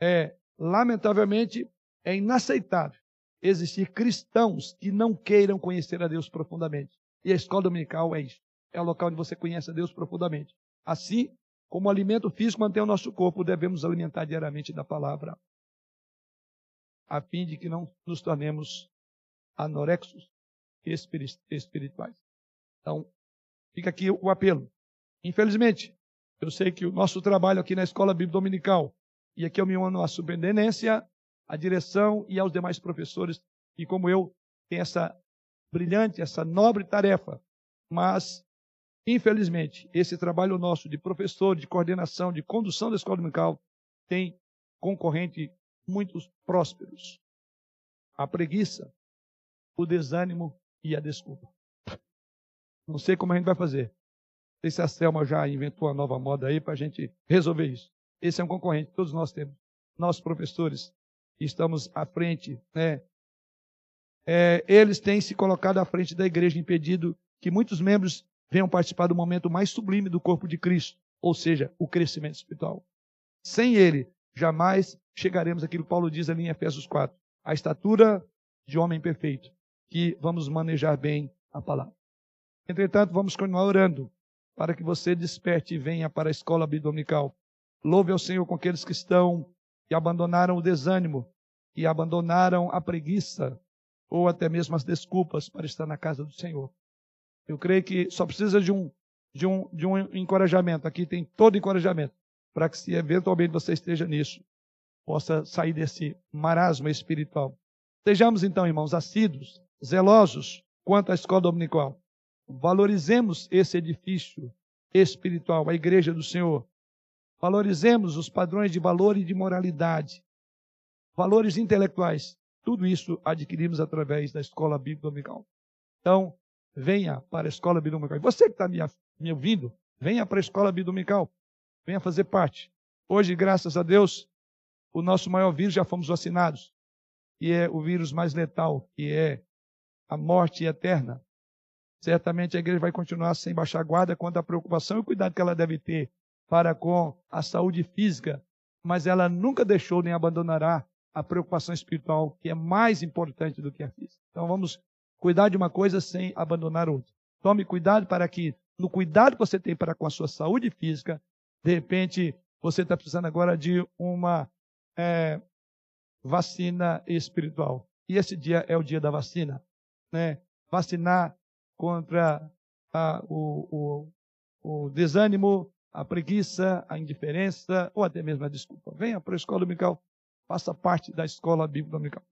A: É, lamentavelmente, é inaceitável existir cristãos que não queiram conhecer a Deus profundamente. E a escola dominical é isso. É o local onde você conhece a Deus profundamente. Assim, como o alimento físico mantém o nosso corpo, devemos alimentar diariamente da palavra a fim de que não nos tornemos anorexos espirituais. Então, fica aqui o apelo. Infelizmente, eu sei que o nosso trabalho aqui na Escola Bíblica Dominical, e aqui eu me uno à superintendência, à direção e aos demais professores, e como eu, tem essa brilhante, essa nobre tarefa, mas, infelizmente, esse trabalho nosso de professor, de coordenação, de condução da Escola Dominical, tem concorrente muitos prósperos. A preguiça, o desânimo e a desculpa. Não sei como a gente vai fazer. Não sei se a Selma já inventou uma nova moda aí para a gente resolver isso. Esse é um concorrente todos nós temos. Nossos professores estamos à frente, né? É, eles têm se colocado à frente da igreja, impedido que muitos membros venham participar do momento mais sublime do corpo de Cristo, ou seja, o crescimento espiritual. Sem ele, jamais chegaremos àquilo que Paulo diz ali em Efésios 4, a estatura de homem perfeito, que vamos manejar bem a palavra. Entretanto, vamos continuar orando para que você desperte e venha para a escola bidominical. Louve ao Senhor com aqueles que estão e abandonaram o desânimo e abandonaram a preguiça ou até mesmo as desculpas para estar na casa do Senhor. Eu creio que só precisa de um de um, de um encorajamento. Aqui tem todo encorajamento para que se eventualmente você esteja nisso, possa sair desse marasmo espiritual. Sejamos então, irmãos, assíduos, zelosos quanto à escola dominical. Valorizemos esse edifício espiritual, a igreja do Senhor. Valorizemos os padrões de valor e de moralidade, valores intelectuais. Tudo isso adquirimos através da escola bíblica dominical. Então, venha para a escola bíblica dominical. Você que está me, me ouvindo, venha para a escola bíblica dominical. Venha fazer parte. Hoje, graças a Deus, o nosso maior vírus já fomos vacinados. E é o vírus mais letal, que é a morte eterna. Certamente a igreja vai continuar sem baixar guarda quanto à preocupação e cuidado que ela deve ter para com a saúde física, mas ela nunca deixou nem abandonará a preocupação espiritual, que é mais importante do que a física. Então vamos cuidar de uma coisa sem abandonar outra. Tome cuidado para que, no cuidado que você tem para com a sua saúde física, de repente, você está precisando agora de uma é, vacina espiritual. E esse dia é o dia da vacina. Né? Vacinar contra a, o, o, o desânimo, a preguiça, a indiferença ou até mesmo a desculpa. Venha para a escola dominical, faça parte da escola bíblica dominical.